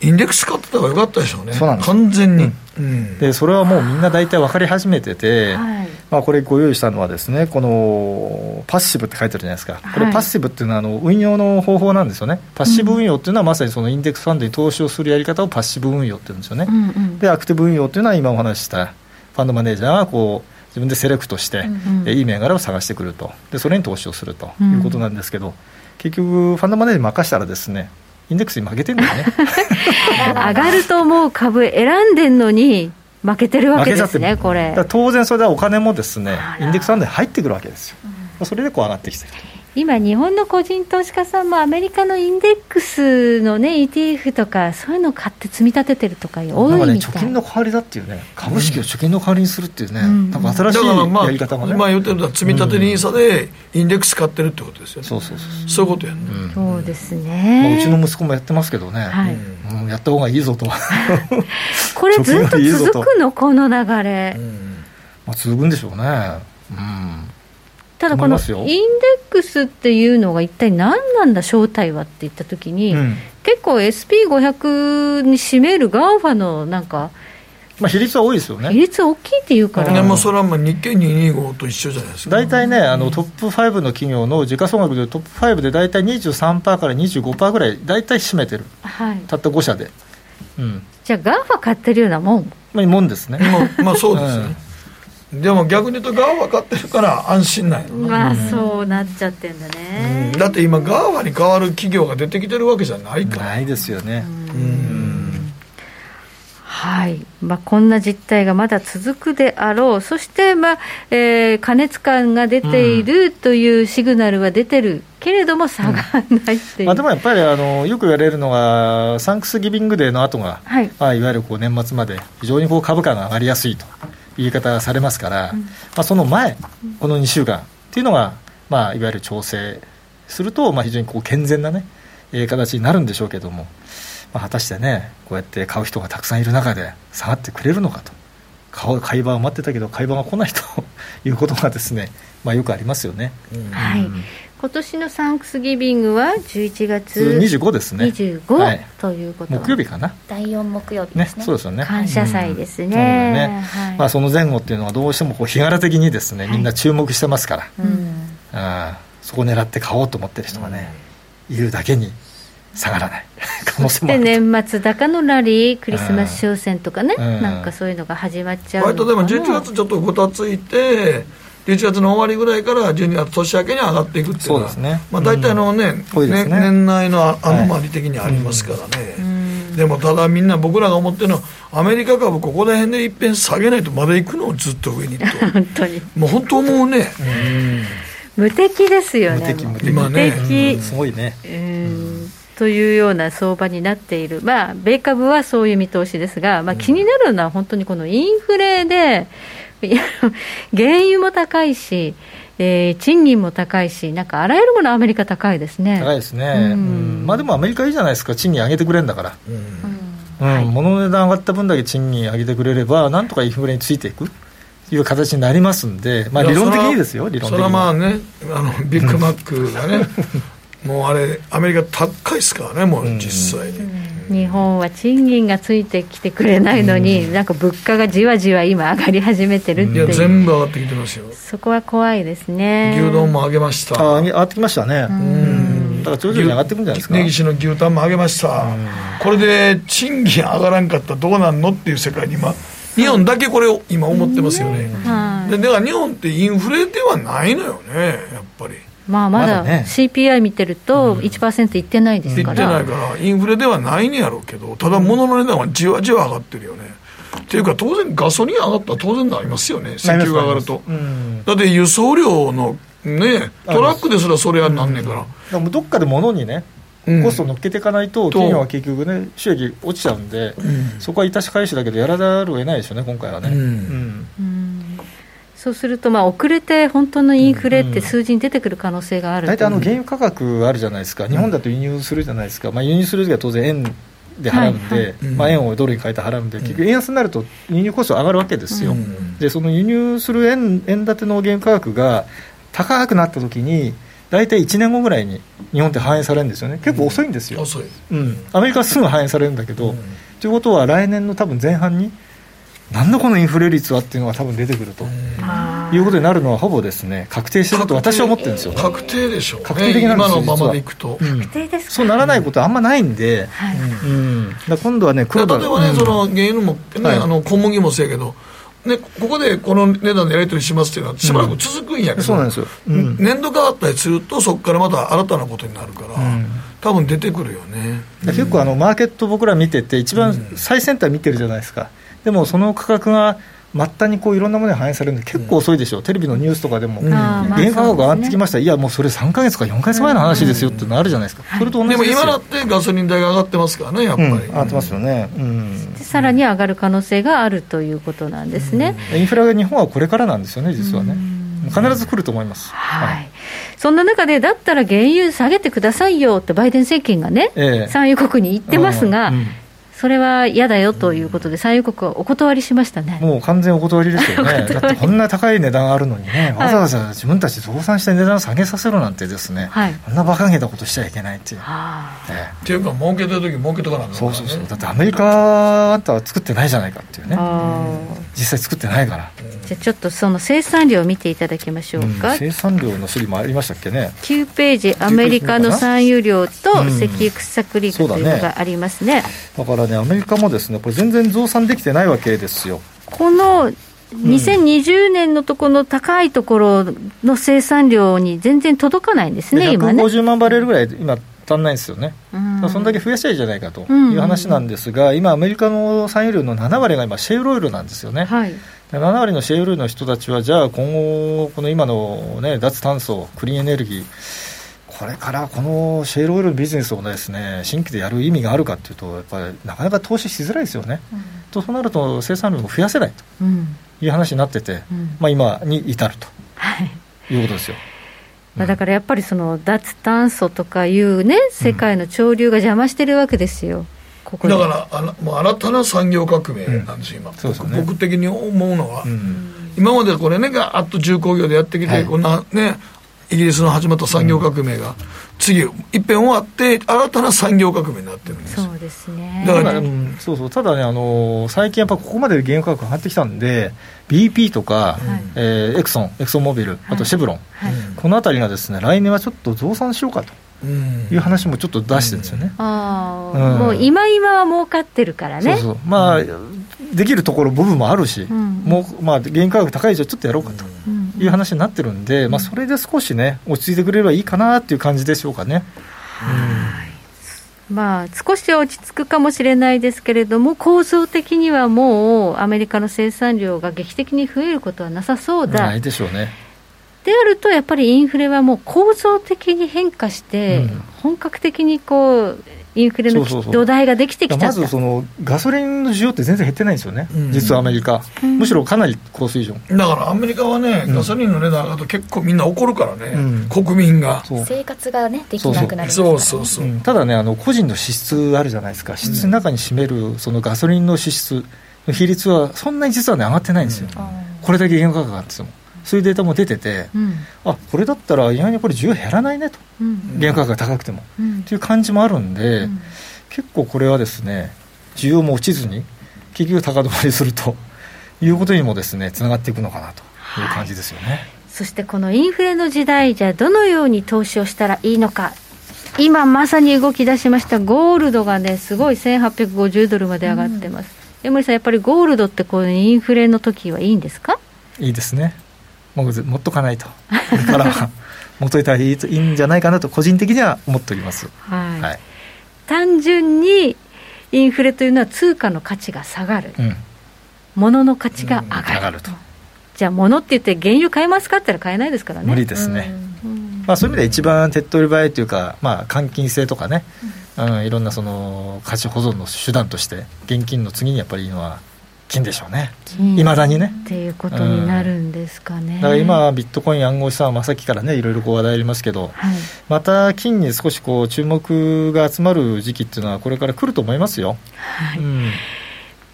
インデックス買ってた方がよかったでしょうね、そうなんです。完全に、うん、でそれはもうみんな大体分かり始めてて、はい、まあ、これ、ご用意したのはですね、このパッシブって書いてあるじゃないですか、これ、パッシブっていうのはあの運用の方法なんですよね、パッシブ運用っていうのは、まさにそのインデックスファンドに投資をするやり方をパッシブ運用っていうんですよね、うんうん、でアクティブ運用っていうのは、今お話ししたファンドマネージャーがこう自分でセレクトして、うんうん、いい銘柄を探してくると。で、それに投資をするということなんですけど、うん、結局、ファンドマネージャーに任したらですね、インデックスに負けてるんだよね。上がると思う株選んでんのに負けてるわけですねこれ。当然それではお金もですねインデックスファンドに入ってくるわけですよ、うん、それでこう上がってきてる今、日本の個人投資家さんもアメリカのインデックスの、ね、ETF とか、そういうのを買って積み立ててるとか、多いみたい。ね、貯金の代わりだっていうね、株式を貯金の代わりにするっていうね、うん。なんか新しいだからまあ、やり方がね、今言ってるのは積み立て NISA でインデックス買ってるってことですよね。そうそうそうそう。いうことやね。そうですまあ、ね。うちの息子もやってますけどね、はい。うん。やった方がいいぞと、ま これ、ずっと続くの、この流れ。あ続くんでしょうね。うんただこのインデックスっていうのが一体何なんだ正体はって言ったときに、うん。結構 SP500 に占める GAFA のなんかまあ、比率は多いですよね。比率大きいっていうから、でもそれはまあ日経225と一緒じゃないですか。大体ね、あのトップ5の企業の時価総額でトップ5で大体23%から25%ぐらい、大体占めてる、はい、たった5社で、うん、じゃあ GAFA 買ってるようなもん。まあ、もんですね。まあ、まあそうですね。でも逆に言うと GAFA 買ってるから安心なんやまあそうなっちゃってんだね、だって今 GAFA に代わる企業が出てきてるわけじゃないから。ないですよね。はい。まあ、こんな実態がまだ続くであろう、そして、まあえー過熱感が出ているというシグナルは出てるけれども、下がらないっていう、まあ、でもやっぱりあのよく言われるのが、サンクスギビングデーの後が、はい。まあ、いわゆるこう年末まで非常にこう株価が上がりやすいと言い方がされますから、まあ、その前、この2週間っていうのが、まあ、いわゆる調整すると、まあ、非常にこう健全なね、えー形になるんでしょうけども、まあ、果たしてね、こうやって買う人がたくさんいる中で下がってくれるのかと。買う買い場を待ってたけど買い場が来ないということがですね、まあ、よくありますよね。はい、今年のサンクスギビングは11月25ですね。25、はい。ということ木曜日かな？第4木曜日でねすね、そうですよね。感謝祭ですね。そうだよね。はい。まあ、その前後っていうのはどうしてもこう日柄的にですねみんな注目してますから、うん。ああそこ狙って買おうと思ってる人がね、いるだけに下がらない。可能性もあでる年末高のラリー、クリスマス商戦とかね、うん。なんかそういうのが始まっちゃうの割とでも11月ちょっとごたついて、11月の終わりぐらいから12月年明けに上がっていくっていうのは、そうですね。まあ、大体のね,、多いですね。年内のアアノマリ的にありますからね、でもただみんな僕らが思ってるのは、アメリカ株、ここら辺でいっぺん下げないとまだ行くの、ずっと上にと、本当に。もう本当思うね、無敵ですよね。無敵無敵。今ね。無敵。すごいね。うん。というような相場になっている、まあ、米株はそういう見通しですが、まあ、気になるのは本当にこのインフレで、原油も高いし、えー賃金も高いし、なんかあらゆるもの、アメリカ高いですね。高いですね、うん。うん。まあ、でもアメリカいいじゃないですか。賃金上げてくれるんだから、うん。物の値段上がった分だけ賃金上げてくれればなんとかインフレについていく。いう形になりますんで、まあ、理論的にですよ。理論的に。それはまあね、あのビッグマックがね、もうあれ、アメリカ高いですからね、もう実際に。日本は賃金がついてきてくれないのに、なんか物価がじわじわ今、上がり始めてるっていや、いう、全部上がってきてますよ。そこは怖いですね。牛丼も上げました。あ上がってきましたね、うん、だから徐々に上がっていくんじゃないですか、根岸の牛タンも上げました、これで賃金上がらんかったらどうなんのっていう世界に今、日本だけこれを今思ってますよね、はい。でだから日本ってインフレではないのよね、やっぱり。まあ、まだ CPI 見てると1%いってないです言ってから、ないから、インフレではないんやろうけど、ただ物の値段はじわじわ上がってるよね。っていうか、当然、ガソリン上がったら当然なりますよね、石油が上がると。うん。だって輸送量のね、トラックですらそれはなんねんから。うどっかで物にね、うん。コスト乗っけていかないと、企業は結局ね、収益落ちちゃうんで、そこは致し返しだけど、やらざるを得ないですよね、今回はね。うん。うんそうすると、まあ、遅れて本当のインフレって数字に出てくる可能性がある大体あのと原油価格あるじゃないですか、日本だと輸入するじゃないですか、まあ、輸入するときは当然円で払うんで、はいはい。まあ、円をドルに変えて払うんで、結局円安になると輸入コスト上がるわけですよ、うんでその輸入する円円建ての原油価格が高くなったときに、大体1年後ぐらいに日本って反映されるんですよね、結構遅いんですよ。うん、アメリカはすぐ反映されるんだけど、ということは来年の多分前半に、なんだこのインフレ率はっていうのが多分出てくると。いうことになるのはほぼですね。確定してると私は思ってるんですよ、確定でしょう。ね。確定的なんですよ今のままでいくと。うん。確定ですか？そうならないことはあんまないんで、はい。うん、だ今度はね、黒田例えばね、うん。その原油も、ねはい。あの小麦もそうやけど、ね、ここでこの値段でやり取りしますっていうのは、しばらく続くんやけど、そうなんですよ。うん。年度変わったりすると、そこからまた新たなことになるから、多分出てくるよね。結構あのマーケット僕ら見てて一番最先端見てるじゃないですか、でもその価格が末端にこういろんなものに反映されるんで、結構遅いでしょう、テレビのニュースとかでも、原価格が上がってきまそした、いや、もうそれ3か月か4か月前の話ですよってのあるじゃないですか、それと同じでも今だってガソリン代が上がってますからね、やっぱり。うん、上がってますよね、さらに上がる可能性があるということなんですね。インフラが日本はこれからなんですよね、実はね、必ず来ると思います。はい、そんな中で、だったら原油下げてくださいよってバイデン政権がね、ええ。産油国に言ってますが、うんうんそれは嫌だよということで、産油国はお断りしましたね。もう完全お断りですよね、だってこんな高い値段あるのにね、わざわざ自分たち増産して値段下げさせろなんてですね、はい。こんな馬鹿げたことしちゃいけないっていう。はあえっていうか、儲けてる時儲けとかなんだえそうそうそう、だってアメリカあんたは作ってないじゃないかっていうね、あ実際作ってないから、ーじゃあちょっとその生産量を見ていただきましょうか、うん。生産量の処理もありましたっけね、9ページ、アメリカの産油量とうん。石油掘削率というのがありますね。だからね、アメリカもですね、これ全然増産できてないわけですよ。この2020年のところの高いところの生産量に全然届かないんですね、で今ね。150万バレルぐらい今足んないんですよね、うん。そんだけ増やしちゃいいじゃないかとうんいう話なんですが、今、アメリカの産油量の7割が今、シェールオイルなんですよね、はい、で7割のシェールオイルの人たちは、じゃあ今後、この今の、ね、脱炭素、クリーンエネルギー、これからこのシェールオイルのビジネスをですね新規でやる意味があるかというと、やっぱりなかなか投資しづらいですよね。とそうなると生産量も増やせないうん。という話になってて、うん。まあ、今に至るはい。ということですよ。まあだからやっぱりその脱炭素とかいうね、世界の潮流が邪魔してるわけですよ、ここで。だからあのもう新たな産業革命なんですよ、今、そうですよね。僕的に思うのは、うん。今までこれね、ガーッと重工業でやってきて、はい。こんなね、イギリスの始まった産業革命が、次、いっぺん終わって、新たな産業革命になってるんです。よ。そうですね。だからただ、うん。そうそう、ただね、あのー最近やっぱここまで原油価格上がってきたんで、BP とか、えーエクソン、エクソンモービル、あとシェブロン、はい。このあたりがですね、来年はちょっと増産しようかとうん。いう話もちょっと出してるんですよね。ああ、うん。もう今今は儲かってるからね。そうそう。まあ、できるところ、部分もあるし、ん。もう、まあ、原油価格高い以上、ちょっとやろうかと。うんいう話になってるんで、まあ、それで少しね、落ち着いてくれればいいかなっていう感じでしょうかね。まあ、少しは落ち着くかもしれないですけれども、構造的にはもうアメリカの生産量が劇的に増えることはなさそうだ、ないでしょうね。であると、やっぱりインフレはもう構造的に変化して、うん本格的にこうインフレの土台ができてきた。まずそのガソリンの需要って全然減ってないんですよね、うん。実はアメリカ、むしろかなり高水準。だからアメリカはね、ガソリンの値段上がると結構みんな怒るからね、うん。国民が。生活がねできなくなりますから、ね、そう。そうそう。う。ん。ただね、あの個人の支出あるじゃないですか、支出の中に占めるそのガソリンの支出の比率は、そんなに実はね、上がってないんですよ、これだけ原油価格が上がってても、そういうデータも出てて、うん。あこれだったら意外にこれ、需要減らないねと、うん。原油価格が高くても、うん。っていう感じもあるんで、うん。結構これはですね、需要も落ちずに、結局高止まりするということにもですね、つながっていくのかなと。い。う感じですよね。そしてこのインフレの時代、じゃあどのように投資をしたらいいのか、今まさに動き出しましたゴールドがね、すごい1850ドルまで上がってます。江森さん、やっぱりゴールドってこういうインフレの時はいいんですか？いいですね。も持っとかないと。これからは持っといたらいいといいんじゃないかなと、個人的には思っております。はい、はい。単純にインフレというのは通貨の価値が下がる、うん。物の価値が上がる,、上がると。じゃあ物って言って原油買えますかって言ったら買えないですからね無理ですね。うんまあそういう意味では一番手っ取り早いというか、まあ換金性とかね、うん、いろんなその価値保存の手段として、現金の次にやっぱりいいのは金でしょうね。金いまだにね。っていうことになるんですかね、だから今、ビットコイン暗号資産はまあさっきからね、いろいろこう話題ありますけど、はいまた金に少しこう注目が集まる時期っていうのは、これから来ると思いますよ。はいうん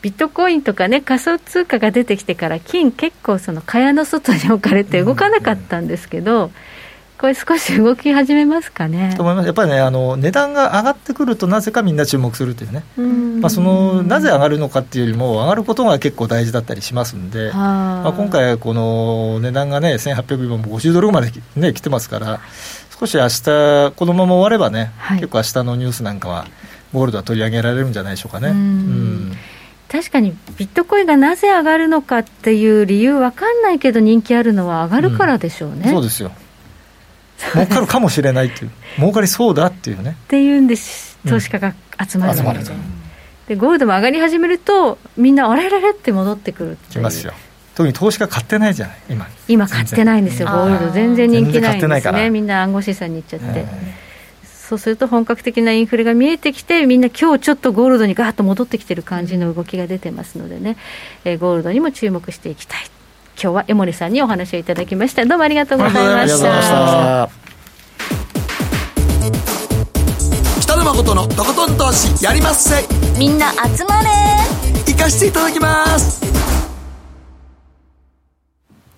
ビットコインとかね仮想通貨が出てきてから金結構その蚊帳の外に置かれて動かなかったんですけど、これ少し動き始めますかね。と思います。やっぱりねあの値段が上がってくるとなぜかみんな注目するというね、うん。まあ、そのなぜ上がるのかっていうよりも上がることが結構大事だったりしますんで、まあ、今回この値段がね1850ドルまで、ね、来てますから少し明日このまま終わればね、はい。結構明日のニュースなんかはゴールドは取り上げられるんじゃないでしょうかね。うん。うん。確かにビットコインがなぜ上がるのかっていう理由わかんないけど人気あるのは上がるからでしょうね、っそうですよ儲かるかもしれないっていう。儲かりそうだっていうね。ていうんです。投資家が集まる,、集まる。とででゴールドも上がり始めるとみんなあれれれって戻ってくるきますよ。特に投資家買ってないじゃない今。今買ってないんですよゴールド。全然人気ないんですね。みんな暗号資産に行っちゃって、え。そうすると本格的なインフレが見えてきてみんな今日ちょっとゴールドにガーッと戻ってきてる感じの動きが出てますのでね、えーゴールドにも注目していきたい今日は江森さんにお話をいただきました。どうもありがとうございました。北野誠のとことん投資やりまっせ。みんな集まれ。行かしていただきます。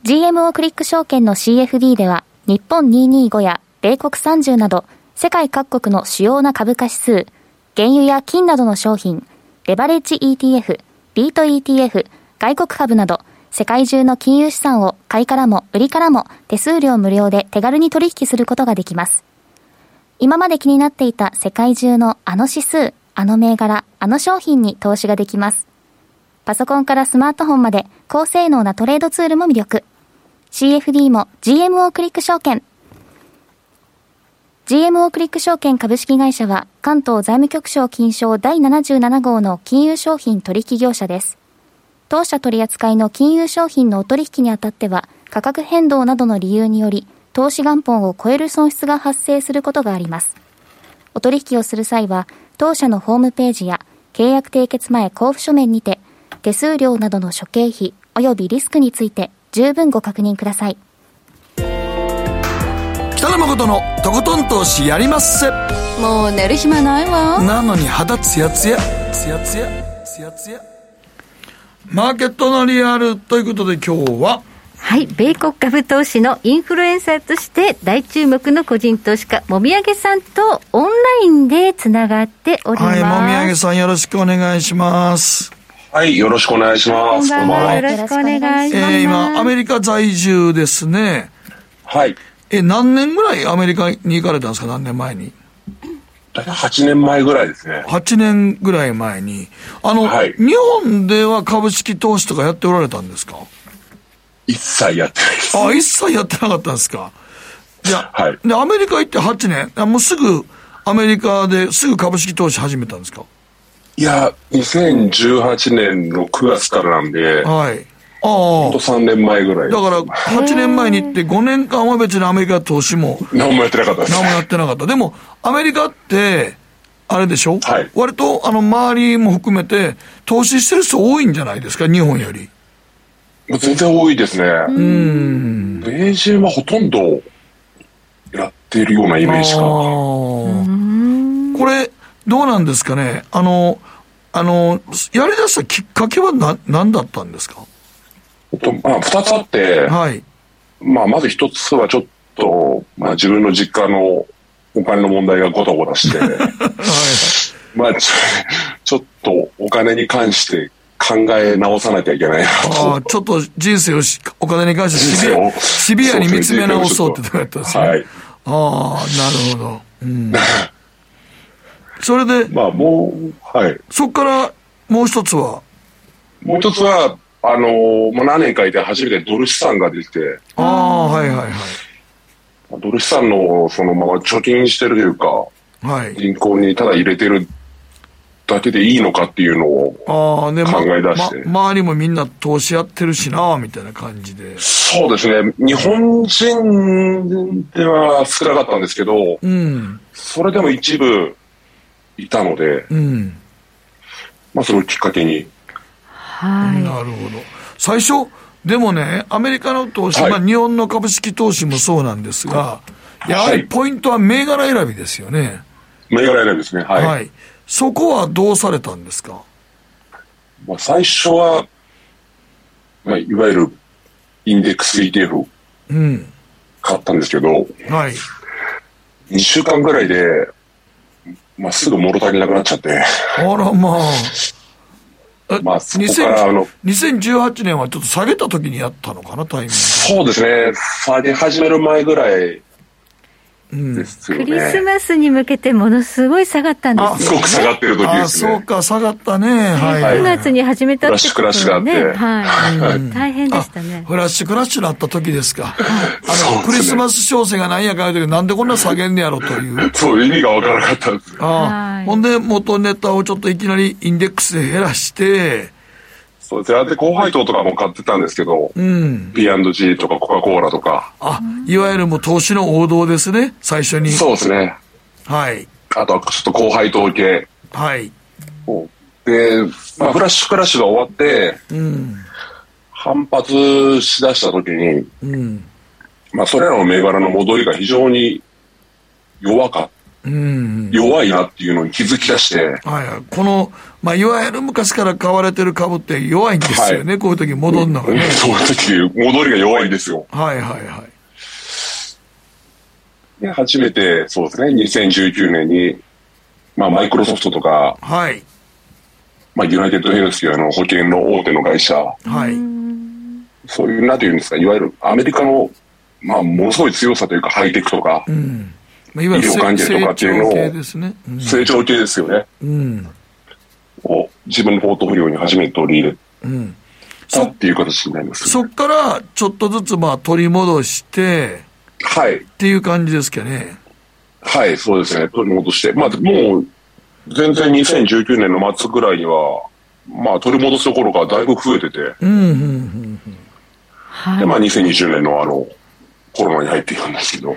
GMO クリック証券の CFD では、日本225や米国30など、世界各国の主要な株価指数、原油や金などの商品、レバレッジ ETF、ビート ETF、外国株など、世界中の金融資産を買いからも売りからも手数料無料で手軽に取引することができます。今まで気になっていた世界中のあの指数、あの銘柄、あの商品に投資ができます。パソコンからスマートフォンまで高性能なトレードツールも魅力。CFD も GMO クリック証券。GMO クリック証券株式会社は関東財務局長金賞第77号の金融商品取引業者です。当社取扱いの金融商品のお取引にあたっては価格変動などの理由により投資元本を超える損失が発生することがあります。お取引をする際は当社のホームページや契約締結前交付書面にて手数料などの諸経費及びリスクについて十分ご確認ください。北野誠のとことん投資やりまっせもう寝る暇ないわ。なのに肌ツヤツヤ。ツヤツヤ。ツヤツヤマーケットのリアルということで今日は？はい、米国株投資のインフルエンサーとして大注目の個人投資家、もみあげさんとオンラインでつながっております。はいもみあげさんよろしくお願いしますはい、よろしくお願いします。こんばんは。よろしくお願いします。えー、今アメリカ在住ですねはい。え何年ぐらいアメリカに行かれたんですか？何年前に？大体8年前ぐらいですね。8年ぐらい前にあの、はい日本では株式投資とかやっておられたんですか？一切やってないです。あ一切やってなかったんですか？いや、はいでアメリカ行って8年あもうすぐアメリカですぐ株式投資始めたんですか？いや、2018年の9月からなんで、はいあほんと3年前ぐらい。あだから8年前に行って5年間は別にアメリカ投資も何もやってなかったです。何もやってなかった。でも、アメリカって、あれでしょ、はい割と、あの、周りも含めて、投資してる人多いんじゃないですか、日本より。全然多いですね。うん。米人はほとんどやってるようなイメージあか。ーこれ、どうなんですかね？あの、あの、やり出したきっかけはな、何だったんですか？とまあ、二つあって、はい。まあ、まず一つはちょっと、まあ、自分の実家のお金の問題がごたごたして、まあ、ちょちょっとお金に関して考え直さなきゃいけないなあ。ちょっと人生をしお金に関してシビアに見つめ直そうってとこやったんですね。はい。ああ、なるほど。うん。それで、まあ、もう、はい。そこからもう一つは、もう一つは、あのーまあ、何年かいて初めてドル資産が出てて、ああ、はいはいはい。ドル資産のそのまま貯金してるというか、はい。銀行にただ入れてるだけでいいのかっていうのを、考え出してま、周りもみんな投資やってるしな、みたいな感じで。そうですね、日本人では少なかったんですけど、うん、それでも一部いたので、うん。まあ、それをきっかけに、はい。なるほど。最初、でもね、アメリカの投資、はいまあ日本の株式投資もそうなんですが、やはりポイントは銘柄選びですよね。銘柄選びですね。はい。はい。そこはどうされたんですか？まあ、最初は、まあ、いわゆるインデックス ETF うん。買ったんですけど、はい。2週間ぐらいで、まあ、すぐ物足りなくなっちゃって、あら、まあ。あそこからあの2018年はちょっと下げた時にやったのかな、タイミング。そうですね、下げ始める前ぐらいですよね。クリスマスに向けてものすごい下がったんですよ、すごく下がってる時あですね。そうか、下がったね。はい。9月に始めたってことフラッシュクラッシュがあはね、ってはい、大変でしたね。フラッシュクラッシュなった時ですか。あの、そうですねクリスマス商戦が何やかんやなんでこんな下げんねやろという。そう、意味がわからなかったんですよ。あはいあほんで、元ネタをちょっといきなりインデックスで減らして、そうですね。で、高配当とかも買ってたんですけど、うん。P&G とかコカ・コーラとか、あ、いわゆるもう投資の王道ですね、最初に。そうですね。はい。あとはちょっと高配当系はい。を。で、まあ、フラッシュクラッシュが終わって、うん。反発しだした時に、うん。まあ、それらの銘柄の戻りが非常に弱かうん。弱いなっていうのに気づき出して、はいはい。この、まあ、いわゆる昔から買われてる株って弱いんですよね、はいこういう時戻るのがね。そういう時、戻りが弱いんですよ。はいはいはい。で、初めて、そうですね、2019年に、まあ、マイクロソフトとか、はい。まあ、ユナイテッドヘルスケアの保険の大手の会社、はい。そういう、なんていうんですか、いわゆるアメリカの、まあ、ものすごい強さというか、ハイテクとか、うん。まあ、いわゆる医療関係とかっていうのを成長系ですよね、うん。を自分のポートフォリオに初めて取り入れうん。たっていう形になります、そっから、ちょっとずつまあ取り戻して、はい。っていう感じですかね。はい、そうですね。取り戻して。まあ、もう、全然2019年の末ぐらいには、まあ、取り戻すところがだいぶ増えてて、うん、うん、うん。で、まあ、2020年のあの、コロナに入っていくんですけど、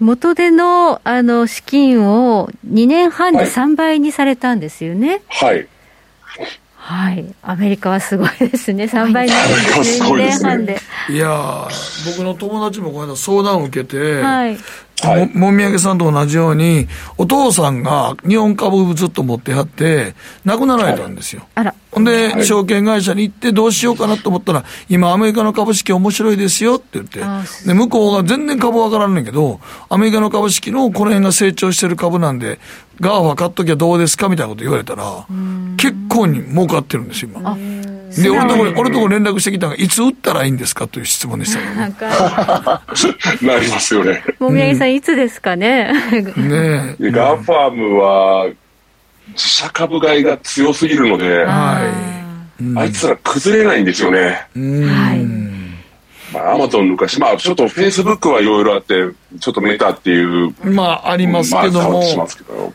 元手のあの資金を2年半で3倍にされたんですよね。はい。はい。アメリカはすごいですね。3倍になるんですね。2ごいですね年半で。いやー僕の友達もこの間相談を受けて、はい。はいももみあげさんと同じように、お父さんが日本株をずっと持ってはって、亡くなられたんですよ。あら。ほんで、はい証券会社に行ってどうしようかなと思ったら、今アメリカの株式面白いですよって言ってで、向こうが全然株わからんねんけど、アメリカの株式のこの辺が成長してる株なんで、GAFA 買っときゃどうですかみたいなこと言われたら、結構に儲かってるんですよ、今。で、俺のところ、俺のところ連絡してきたのが、いつ売ったらいいんですかという質問でしたけどね。なんか、なりますよね。もみあげさん、いつですかね？ねで、 GAFAM は、自社株買いが強すぎるので、はあいつら崩れないんですよね。い。うん。はいまあ、アマゾン昔、まあ、ちょっとフェイスブックはいろいろあって、ちょっとメタっていう、まあ、ありますけども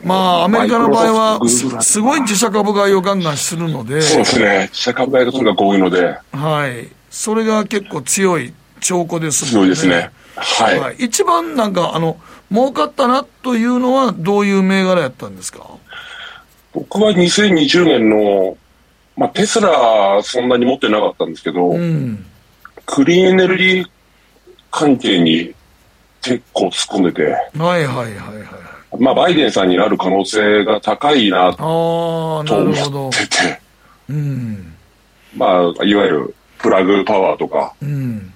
まあアメリカの場合は、すすごい自社株買いをガンガンするので、そうですね。自社株買いがとにかく多いので、はい。それが結構強い証拠ですもん強いですね。はい。はい。一番なんか、あの、儲かったなというのは、どういう銘柄やったんですか？僕は2020年の、まあ、テスラそんなに持ってなかったんですけど、うん。クリーンエネルギー関係に結構突っ込んでて、はいはいはいはい。まあ、バイデンさんになる可能性が高いなと思っ。てて、うん。まあ、いわゆるプラグパワーとか、うん。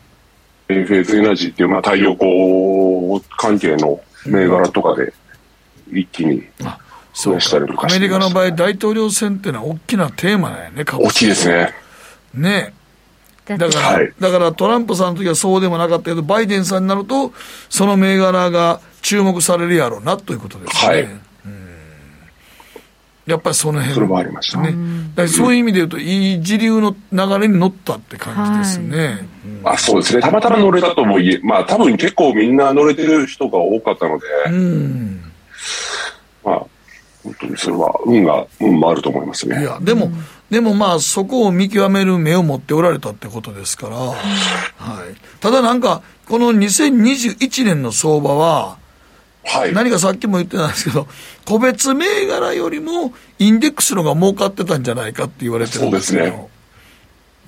エンフェーズエナジーっていう、まあ、太陽光関係の銘柄とかで、一気に増やしたりとか。アメリカの場合、大統領選っていうのは大きなテーマなんやね、株大きいですね。ね。だだから、はいだからトランプさんの時はそうでもなかったけど、バイデンさんになると、その銘柄が注目されるやろうなということですね。はいうんやっぱりその辺それもありましたね。だそういう意味で言うと、いい時流の流れに乗ったって感じですね。あそうですね。たまたま乗れたとも言え、まあ多分結構みんな乗れてる人が多かったので、うん。まあ、本当にそれは運が、運もあると思いますね。いや、でも、でもまあ、そこを見極める目を持っておられたってことですから、はい。ただなんか、この2021年の相場は、はい。何かさっきも言ってたんですけど、個別銘柄よりもインデックスの方が儲かってたんじゃないかって言われてるんですけど、そう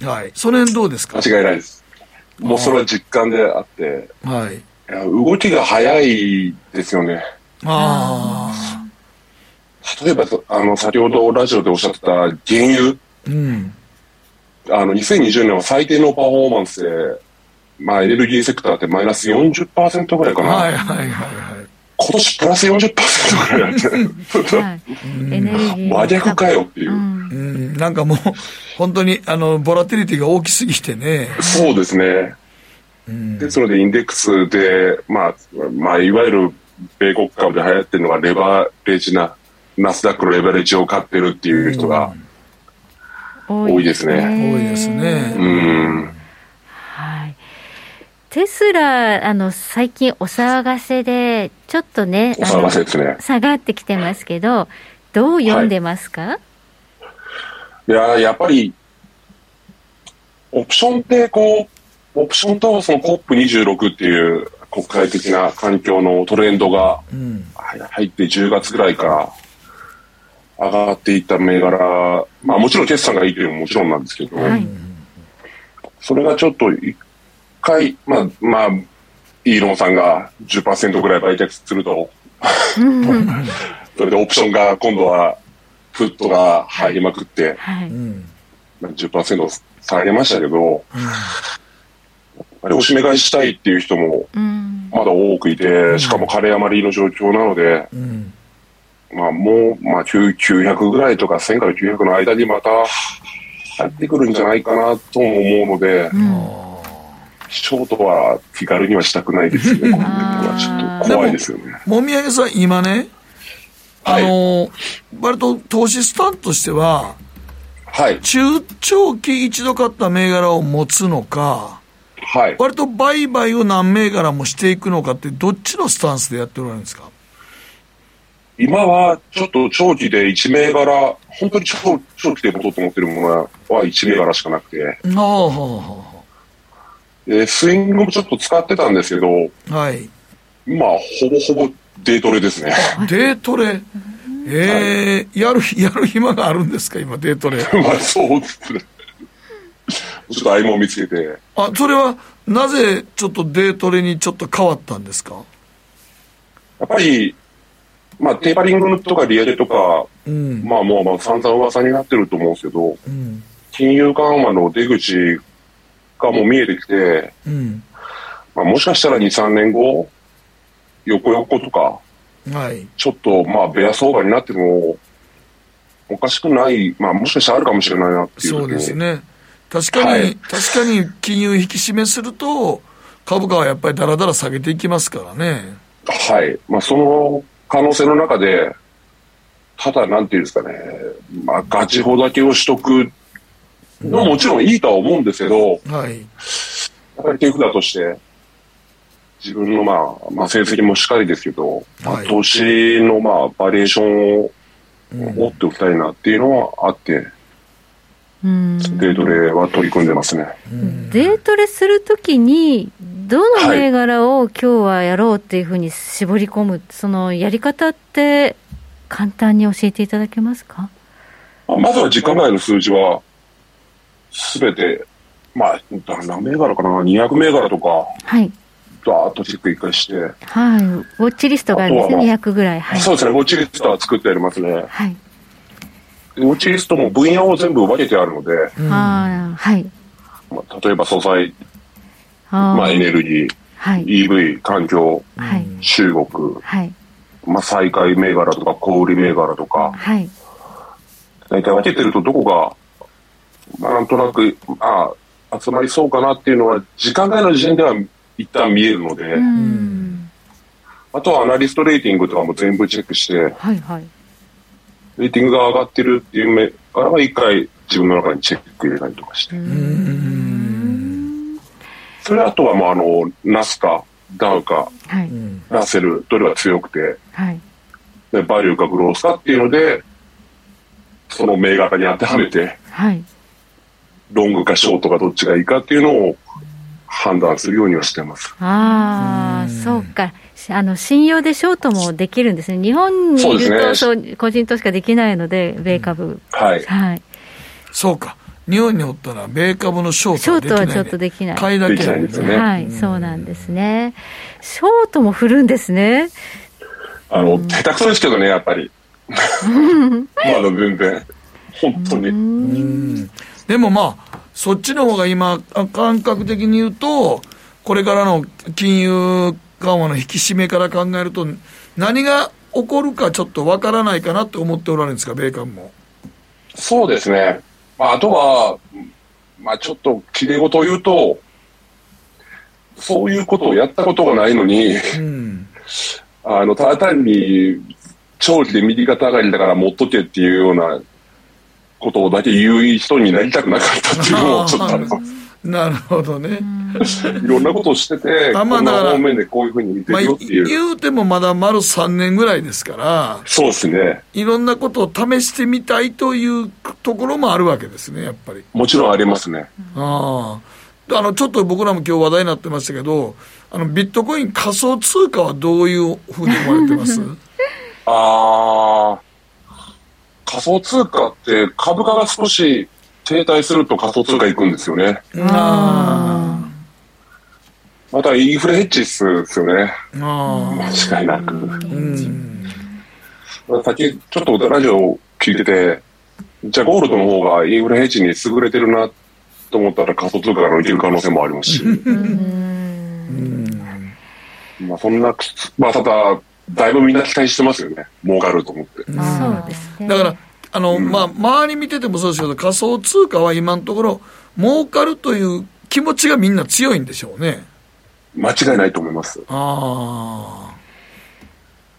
ではい。その辺どうですか？間違いないです。もうそれは実感であって、はい。動きが早いですよね。あ例えば、あの、先ほどラジオでおっしゃってた原油、あ、うん。あの、2020年は最低のパフォーマンスで、まあ、エネルギーセクターってマイナス40%ぐらいかな。はいはいはいはい。今年プラス40%ぐらいやってる。はい。真逆かよっていう。うんうん、なんかもう、本当に、あの、ボラティリティが大きすぎてね。そうですね。ですので、インデックスで、まあ、まあ、いわゆる米国株で流行ってるのがレバレジな、ナスダックのレバレッジを買ってるっていう人が多いですね。多いですね。うん。はい。テスラ、あの、最近お騒がせで、ちょっとね、お騒がせですね下がってきてますけど、どう読んでますか、いや、やっぱり、オプションってこう、オプションとその COP26 っていう国際的な環境のトレンドがうん。入って10月ぐらいから上がっていった銘柄、まあもちろん決算がいいというのももちろんなんですけど、はい。それがちょっと一回、まあ、まあ、イーロンさんが10%ぐらい売却すると、それでオプションが今度は、フットが入りまくって、はい。まあ10%下げましたけど、あれ、おしめ買いしたいっていう人もうん。まだ多くいて、しかも枯れ余りの状況なので、うん。まあもう、まあ9 900ぐらいとか1000から900の間にまた入ってくるんじゃないかなとも思うので、ショートは気軽にはしたくないですよね、この辺はちょっと怖いですよね。もみあげさん、今ね、あはいの、割と投資スタンスとしては、はい。中長期一度買った銘柄を持つのか、はい。割と売買を何銘柄もしていくのかって、どっちのスタンスでやっておられるんですか？今はちょっと長期で1銘柄、本当に長長期で持とうと思ってるものは1銘柄しかなくて、スイングもちょっと使ってたんですけど、あはい。まあ、ほぼほぼデートレですね。デートレ？ええやる、やる暇があるんですか、今、デートレ。まあ、そうですね。ちょっと合間を見つけて、あ、それは、なぜ、ちょっとデートレにちょっと変わったんですか？やっぱり、まあ、テーパリングとかリアルとか、うん。まあもうまあ散々噂になってると思うんですけど、うん。金融緩和の出口がもう見えてきて、うん。まあ、もしかしたら2、3年後、横横とか、はい。ちょっとまあベア相場になっても、おかしくない、まあもしかしたらあるかもしれないなっていうそうですね。確かに、はい確かに金融引き締めすると、株価はやっぱりだらだら下げていきますからね。はい。まあその可能性の中で、ただなんていうんですかね、まあガチ法だけをしとくのももちろんいいとは思うんですけど、はい。やっぱり手札として、自分のまあ、まあ成績もしっかりですけど、まあはい投資のまあバリエーションを持っておきたいなっていうのはあって、うん。デートレは取り組んでますね。デートレするときに、どの銘柄を今日はやろうっていうふうに絞り込む、そのやり方って、簡単に教えていただけますか？まずは時間外の数字は、すべて、まあ、何銘柄かな、200銘柄とか、はい。ダーッとチェック一回して、はい。ウォッチリストがあるんですね、ま200ぐらい。はい。そうですね、ウォッチリストは作ってありますね。はい。でウォッチリストも分野を全部分けてあるので、ああ、はい。まあ、例えば素材、あまあ、エーネルギー、はい。EV、環境、はい。中国、はい。まあ、再開銘柄とか小売銘柄とか、はい。大体分けてるとどこが、まあ、なんとなく、ああ、集まりそうかなっていうのは、時間外の時点では一旦見えるので、うん。あとはアナリストレーティングとかも全部チェックして、はいはい。レーティングが上がってるっていう目からは一回自分の中にチェック入れたりとかして。それあとはもうあの、ナスか、ダウか、はい。ラッセル、どれが強くて、はい。でバリューかグロースかっていうので、その銘柄に当てはめて、はい。ロングかショートかどっちがいいかっていうのを判断するようにはしてます。ああ、そうか。あの、信用でショートもできるんですね。日本にいると、そそう個人投資家できないので、米株。はい。はい。そうか。日本におったら、米株のショーシトはできない、ね。ョートはちょっとできない。買いだけないですよねはい、そうなんですね。ショートも振るんですね。あの、下手くそですけどね、やっぱり。まだ全然。本当に。でもまあ、そっちの方が今、あ感覚的に言うと、これからの金融緩和の引き締めから考えると、何が起こるかちょっとわからないかなって思っておられるんですか、米株も。そうですね。まあ、あとは、まあ、ちょっと、きれい事を言うと、そういうことをやったことがないのに、あの、ただ単に、長期で右肩上がりだから持っとけっていうようなことだけ言う人になりたくなかったっていうのもちょっとあります。なるほどね。いろんなことをしてて、あまあだから方面でこういうふうに見てまあ、るよっていう。言うてもまだ丸3年ぐらいですから、そうですね。いろんなことを試してみたいというところもあるわけですね、やっぱり。もちろんありますね。ああ。あの、ちょっと僕らも今日話題になってましたけど、あの、ビットコイン仮想通貨はどういうふうに思われてます？あー、仮想通貨って株価が少し停滞すると仮想通貨行くんですよね。あまたインフレヘッジですよね。間違いなく。うん。さっきちょっとラジオ聞いてて、じゃあゴールドの方がインフレヘッジに優れてるなと思ったら仮想通貨からいける可能性もありますし。まあそんな、まあただ、だいぶみんな期待してますよね。儲かると思って。そうですね。だから、あの、まあ、周り見ててもそうですけど、仮想通貨は今のところ、儲かるという気持ちがみんな強いんでしょうね。間違いないと思います。ああ。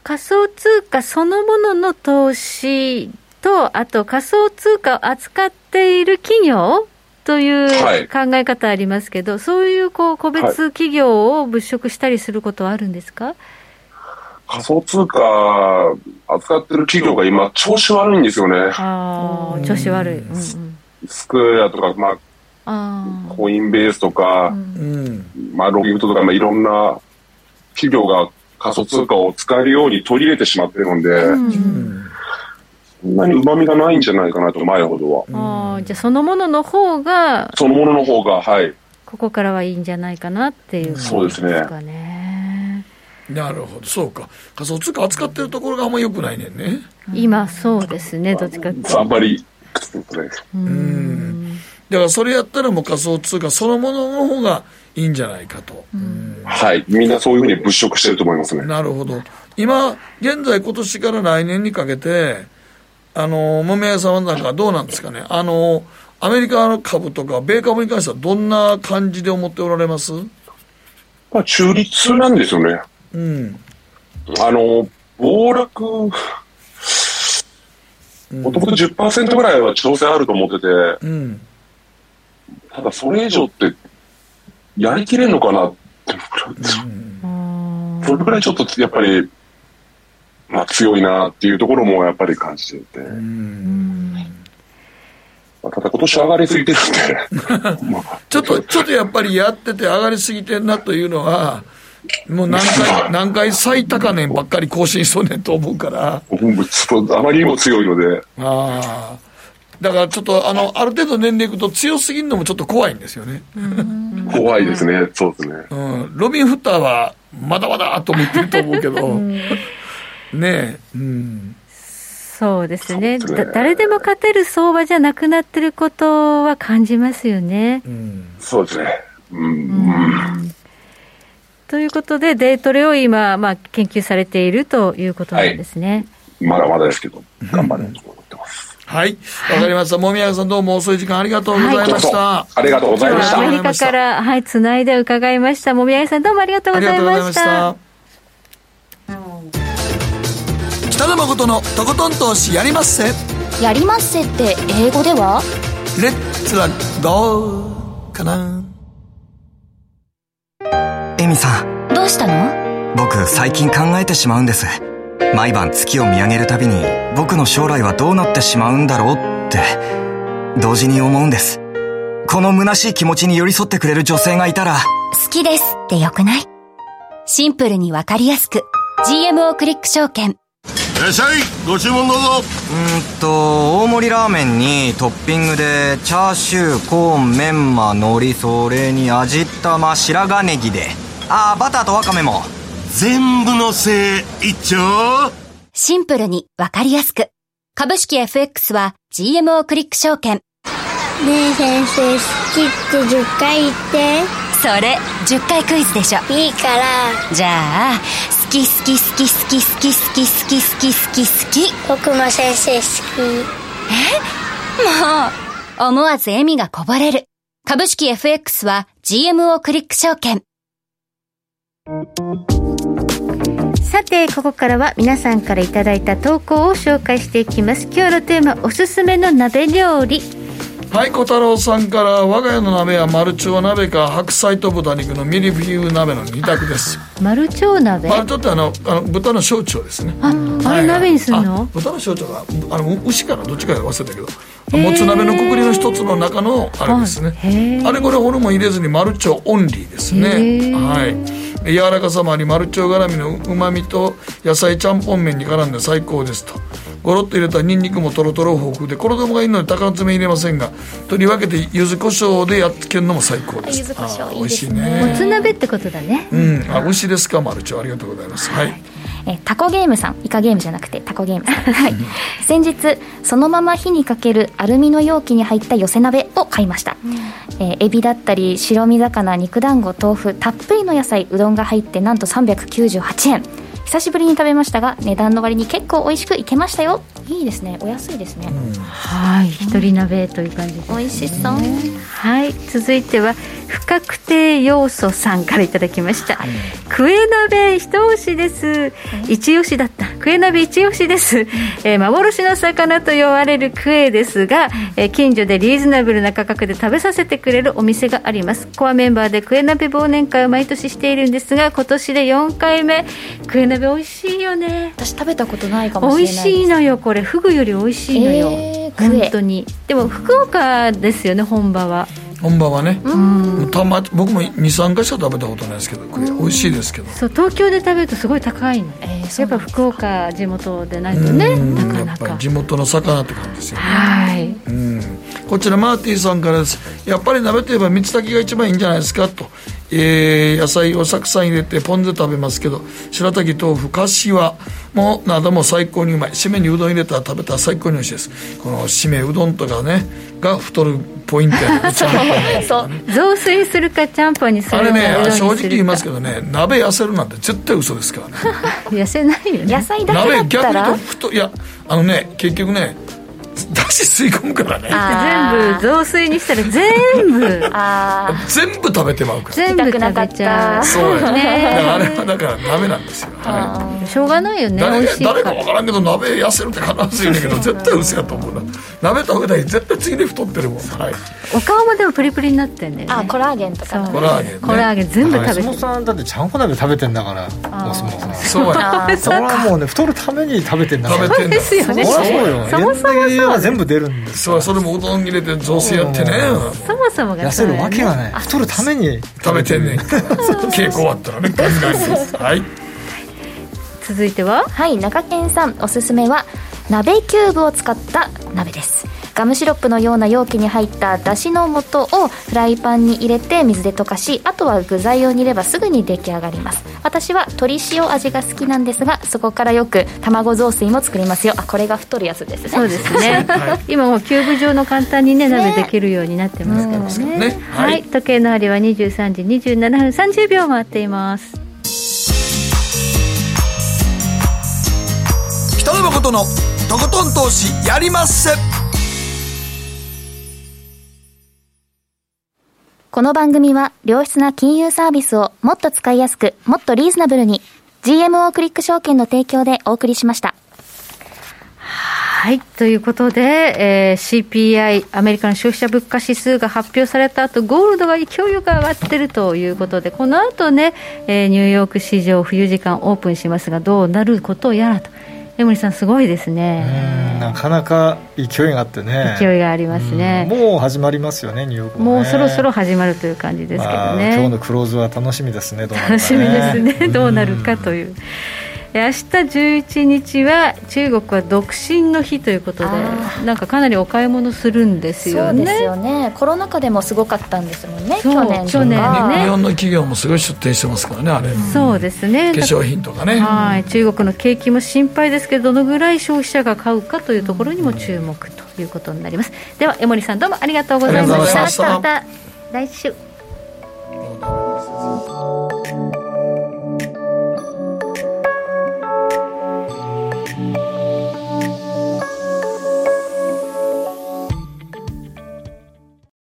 仮想通貨そのものの投資と、あと仮想通貨を扱っている企業というはい考え方ありますけど、そういうこう個別企業を物色したりすることはあるんですか、仮想通貨扱ってる企業が今調子悪いんですよね。ああ、調子悪い。うんうん、スクエアとか、まあ、あコインベースとか、うん。まあ、ロビフトとか、まあ、いろんな企業が仮想通貨を使えるように取り入れてしまってるんで、あ、うんそんなに旨味がないんじゃないかなと、前ほどは。ああ、じゃあそのものの方が、そのものの方が、はい。ここからはいいんじゃないかなっていうそうですね。なるほど、そうか。仮想通貨扱ってるところがあんま良くないねんね。今そうですね、どっちかっていうとあんまり、そうですねうん。だからそれやったらもう仮想通貨そのものの方がいいんじゃないかと。はい。みんなそういうふうに物色してると思いますね。なるほど。今、現在今年から来年にかけて、あの、桃屋さんはなんかどうなんですかね。あの、アメリカの株とか、米株に関してはどんな感じで思っておられます？まあ、中立なんですよね。うん。あの、暴落、もともと10%ぐらいは調整あると思ってて、うん。ただそれ以上って、やりきれんのかなって思うん。それぐらいちょっとやっぱり、まあ強いなっていうところもやっぱり感じてて。まあただ今年上がりすぎてるんで、まあちょっと、ちょっとやっぱりやってて上がりすぎてんなというのは、もう何回、何回最高値ばっかり更新しとんねんと思うから。そうあまりにも強いので、ああ。だからちょっと、あの、ある程度年齢いくと強すぎるのもちょっと怖いんですよね。怖いですね、そうですね。うん。ロビン・フッターは、まだまだと思ってると思うけど、ねえ、うん。そうですねすねだ誰でも勝てる相場じゃなくなってることは感じますよね。そうですね。うん、うんということで、デイトレを今、まあ、研究されているということなんですね。まだまだですけど、頑張れと思ってます。はい。わかりました。もみやさんどうも遅い時間ありがとうございました。ありがとうございました。アメリカから、はい、つないで伺いました。もみあげさんどうもありがとうございました。北野誠のとことん投資やりまっせ。やりまっせって英語では？レッツラゴーかな。エミさん、どうしたの？僕最近考えてしまうんです。毎晩月を見上げるたびに僕の将来はどうなってしまうんだろうって、同時に思うんです。この虚しい気持ちに寄り添ってくれる女性がいたら、好きですってよくない？シンプルにわかりやすく。GMO クリック証券。いらっしゃい。ご注文どうぞ。うーんと、大盛りラーメンにトッピングでチャーシュー、コーン、メンマ、海苔、それに味玉、白髪ネギで。あー、バターとワカメも。全部のせい一丁。シンプルにわかりやすく。株式 FX は GMO クリック証券。ねえ先生、好きって10回言って。それ10回クイズでしょ。いいから。じゃあ好き好き好き好き好き好き好き好き好き。好き僕も先生好もう。思わず笑みがこぼれる。株式 FX は GMO クリック証券さてここからは皆さんからいただいた投稿を紹介していきます。今日のテーマおすすめの鍋料理。はい小太郎さんから我が家の鍋はマルチョウ鍋か白菜と豚肉のミルフィーユ鍋の2択です。マルチョウ鍋？マルチョウってあのあの豚の小腸ですね。ああれ鍋にするの、豚の小腸があの牛かなどっちか忘れたけどもつ鍋のくくりの一つの中のあれですね、あれこれホルモン入れずにマルチョウオンリーですね。はい。柔らかさもありマルチョウ絡みのうまみと野菜ちゃんぽん麺に絡んで最高ですと。ゴロッと入れたニンニクもとろとろ豊富で衣がいいので高詰め入れませんがとり分けて柚子胡椒でやっつけるのも最高です。柚子胡椒美味しいもねつ鍋ってことだね。うん。あ牛ですか？マルチョウありがとうございます。はいえータコゲームさん。イカゲームじゃなくてタコゲームさん、はい、先日そのまま火にかけるアルミの容器に入った寄せ鍋を買いました、えーエビだったり白身魚肉団子豆腐たっぷりの野菜うどんが入ってなんと398円。久しぶりに食べましたが値段の割に結構美味しくいけましたよいいですね。お安いですね、はい。一人鍋という感じです美味しそう。はい。続いては不確定要素さんからいただきました、クエ鍋一押しです。一押しだった。クエ鍋一押しです、えー幻の魚と呼ばれるクエですが、えー近所でリーズナブルな価格で食べさせてくれるお店があります。コアメンバーでクエ鍋忘年会を毎年しているんですが今年で4回目。クエ鍋美味しいよね。私食べたことないかも美味しれないしいのよこれフグより美味しいのよ、えー本当に。でも福岡ですよね本場は。本場はね、たま僕も23回しか食べたことないですけど美味しいですけど。そう東京で食べるとすごい高いの、えーそうやっぱ福岡地元でないとねうん。なかなか。やっぱり地元の魚って感じですよね。はい。うん。こちらマーティーさんからです。やっぱり鍋といえば三つ炊きが一番いいんじゃないですかと、えー野菜をたくさん入れてポン酢で食べますけど白滝豆腐かしわもなども最高にうまい。締めにうどん入れたら食べたら最高に美味しいです。この締めうどんとかねが太るポイントやねそう雑炊するかちゃんぽんにするあれね正直言いますけどね鍋痩せるなんて絶対嘘ですからね。痩せないよね。野菜だけだ鍋ったら？逆にと太いやあのね結局ねだし吸い込むからね。あ全部雑炊にしたら全部。あ全部食べてまうから。全部食べちゃう。そうや、ねあれはだからダメなんですよ、はしょうがないよい、ね。誰か誰から。分からんけど鍋痩せるって必ず言うんだけど絶対嘘やと思うな。鍋食べたら絶対次で太ってるもん。はい。お顔もでもプリプリになってんだよね。あコラーゲンとかそう。コラーゲンね。コラーゲン全部食べてお相撲さんだってちゃんこ鍋食べてんだからお相撲さんそうやそれはもうね太るために食べてんだから。食べてんだ。ですよね。そりゃそう。よそもそもエネルギーは全部出るんですそうそれもうどん入れて雑炊やってね。そもそもが痩せるわけがない。太るために。食べてんねん。稽古終わったらね考えですはい。続いてははい中堅さん。おすすめは鍋キューブを使った鍋ですガムシロップのような容器に入っただしの素をフライパンに入れて水で溶かしあとは具材を煮ればすぐに出来上がります。私は鶏塩味が好きなんですがそこからよく卵雑炊も作りますよ。あこれが太るやつですね。そうですね、今もうキューブ状の簡単にね鍋できるようになってますからね,、ね。は、はい。い。時計の針は23時27分30秒回っています。北野誠のとことん投資やりまっせこの番組は良質な金融サービスをもっと使いやすくもっとリーズナブルに GMO クリック証券の提供でお送りしました。はいということで、えー CPI アメリカの消費者物価指数が発表された後ゴールドが勢いよく上がってるということでこの後ね、えーニューヨーク市場冬時間オープンしますがどうなることやらと。江森さんすごいですね。なかなか勢いがあってね。勢いがありますね。うんもう始まりますよねニューヨークも,、ね、もうそろそろ始まるという感じですけどまあね、今日のクローズは楽しみですねどうなるか楽しみですね、どうなるかという。え明日11日は中国は独身の日ということであなんかかなりお買い物するんですよね。そうですよね。コロナ禍でもすごかったんですもんね去年去年ね。日本の企業もすごい出店してますからねあれ。そうですね。化粧品とかね。はい。中国の景気も心配ですけどどのぐらい消費者が買うかというところにも注目ということになります。では江森さんどうもありがとうございました。ありがとうございました。また来週